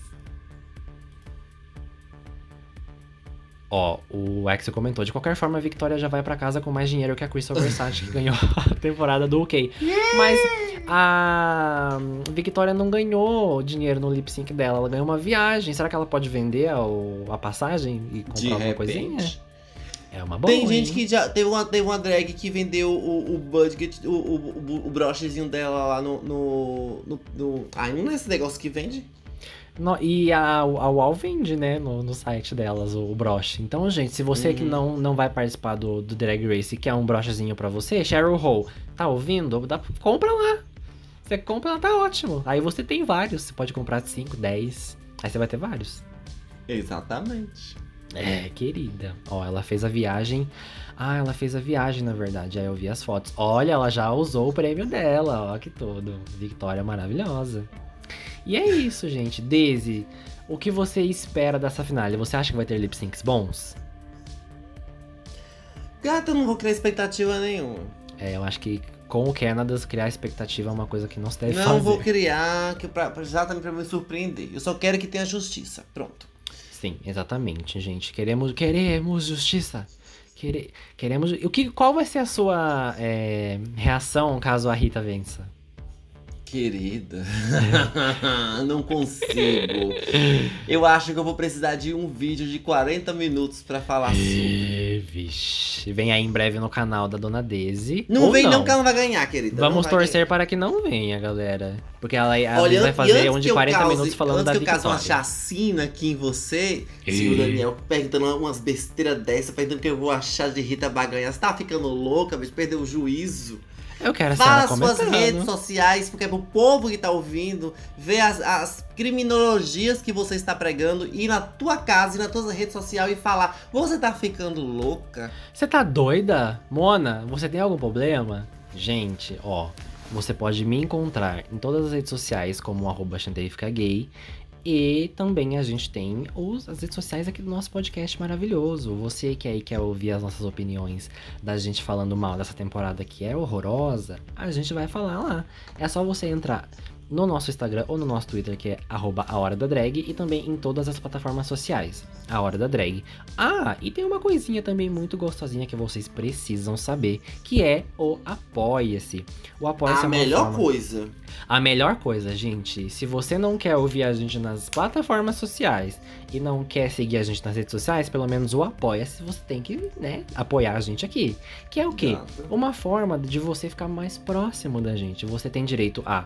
Ó, o Axel comentou. De qualquer forma, a Victoria já vai pra casa com mais dinheiro que a Crystal Versace, que ganhou a temporada do UK. Mas a Victoria não ganhou dinheiro no lip sync dela, ela ganhou uma viagem. Será que ela pode vender a, a passagem e comprar De alguma repente. coisinha? É uma boa. Tem gente hein? que já. Teve uma, teve uma drag que vendeu o, o budget, o, o, o, brochezinho dela lá no. no, no, no ai, não é esse negócio que vende? No- e a, a UAU vende, né, no, no site delas, o, o broche. Então, gente, se você que Uhum. não, não vai participar do, do Drag Race e quer um brochezinho pra você, Cheryl Hole, tá ouvindo? Dá, compra lá. Você compra, tá ótimo. Aí você tem vários. Você pode comprar 5, 10. Aí você vai ter vários. Exatamente. É, querida. Ó, ela fez a viagem. Ah, ela fez a viagem, na verdade. Aí eu vi as fotos. Olha, ela já usou o prêmio dela. Ó, que tudo. Vitória maravilhosa. E é isso, gente. Daisy, o que você espera dessa finale? Você acha que vai ter lip syncs bons? Gata, eu não vou criar expectativa nenhuma. É, eu acho que com o Canada, criar expectativa é uma coisa que não se deve não fazer. vou criar, que pra- exatamente pra me surpreender. Eu só quero que tenha justiça. Pronto. Sim, exatamente, gente. Queremos, queremos justiça. Quere, queremos. O que, qual vai ser a sua é, reação caso a Rita vença? Querida, não consigo. Eu acho que eu vou precisar de um vídeo de 40 minutos pra falar sobre. E, vixe, vem aí em breve no canal da Dona Daisy. Não vem não que ela não vai ganhar, querida. não Vamos torcer para que não venha, galera. Porque ela, ela Olha, vai e fazer antes um de que eu 40 cause- minutos falando antes da que eu cause uma chacina aqui em você, o Daniel perguntando umas besteiras dessa, perguntando o que eu vou achar de Rita Baganha. Você tá ficando louca, bicho? Perdeu o juízo. Eu quero Fala essa as suas redes sociais, porque é pro povo que tá ouvindo, ver as, as criminologias que você está pregando, ir na tua casa, ir na tua rede social e falar: Você tá ficando louca? Você tá doida? Mona, você tem algum problema? Gente, ó, você pode me encontrar em todas as redes sociais como arroba Gay. E também a gente tem os, as redes sociais aqui do nosso podcast maravilhoso. Você que aí quer ouvir as nossas opiniões da gente falando mal dessa temporada que é horrorosa, a gente vai falar lá. É só você entrar no nosso Instagram ou no nosso Twitter, que é arroba a hora da drag, e também em todas as plataformas sociais, a hora da drag. Ah, e tem uma coisinha também muito gostosinha que vocês precisam saber, que é o Apoia-se. O Apoia-se é a melhor forma- coisa. a melhor coisa, gente, se você não quer ouvir a gente nas plataformas sociais e não quer seguir a gente nas redes sociais, pelo menos o Apoia-se, você tem que, né, apoiar a gente aqui. Que é o quê? Uma forma de você ficar mais próximo da gente. Você tem direito a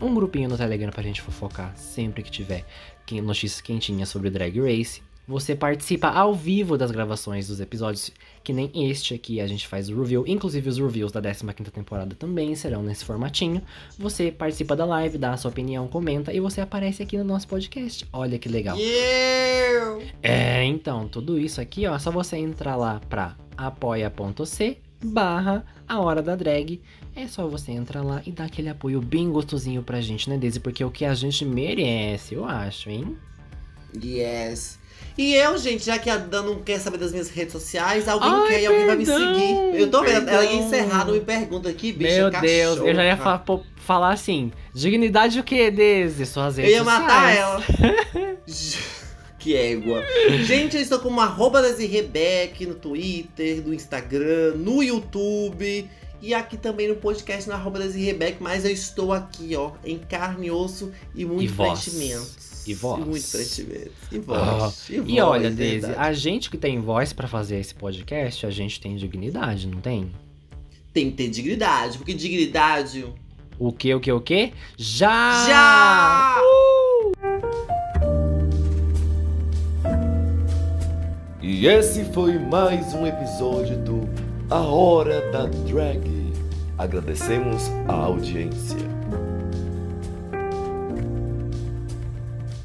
um grupinho no Telegram pra gente fofocar sempre que tiver notícias quentinhas sobre Drag Race. Você participa ao vivo das gravações dos episódios, que nem este aqui, a gente faz o review. Inclusive os reviews da 15ª temporada também serão nesse formatinho. Você participa da live, dá a sua opinião, comenta e você aparece aqui no nosso podcast. Olha que legal. Yeah! É, então, tudo isso aqui, ó, é só você entrar lá pra apoia.c barra a hora da drag. É só você entrar lá e dar aquele apoio bem gostosinho pra gente, né, Daisy? Porque é o que a gente merece, eu acho, hein? Yes. E eu, gente, já que a Dan não quer saber das minhas redes sociais, alguém Ai, quer e alguém vai me seguir. Eu tô vendo, ela ia encerrar, não me pergunta aqui, bicha. Meu Deus, eu já ia cachorra. fa- pô- falar assim, dignidade o quê, Daisy? Suas Eu redes ia matar sociais. ela. que égua. Gente, eu estou como arroba Rebeck no Twitter, no Instagram, no YouTube. E aqui também no podcast na arroba Rebeck, mas eu estou aqui, ó, em carne, osso e muito E voz. preenchimentos. E voz. muito preenchimentos. E Ah, voz. E voz, olha, verdade. a gente que tem voz pra fazer esse podcast, a gente tem dignidade, não tem? Tem que ter dignidade, porque dignidade. O que, o que, o que? Já! Já! E esse foi mais um episódio do A Hora da Drag. Agradecemos a audiência.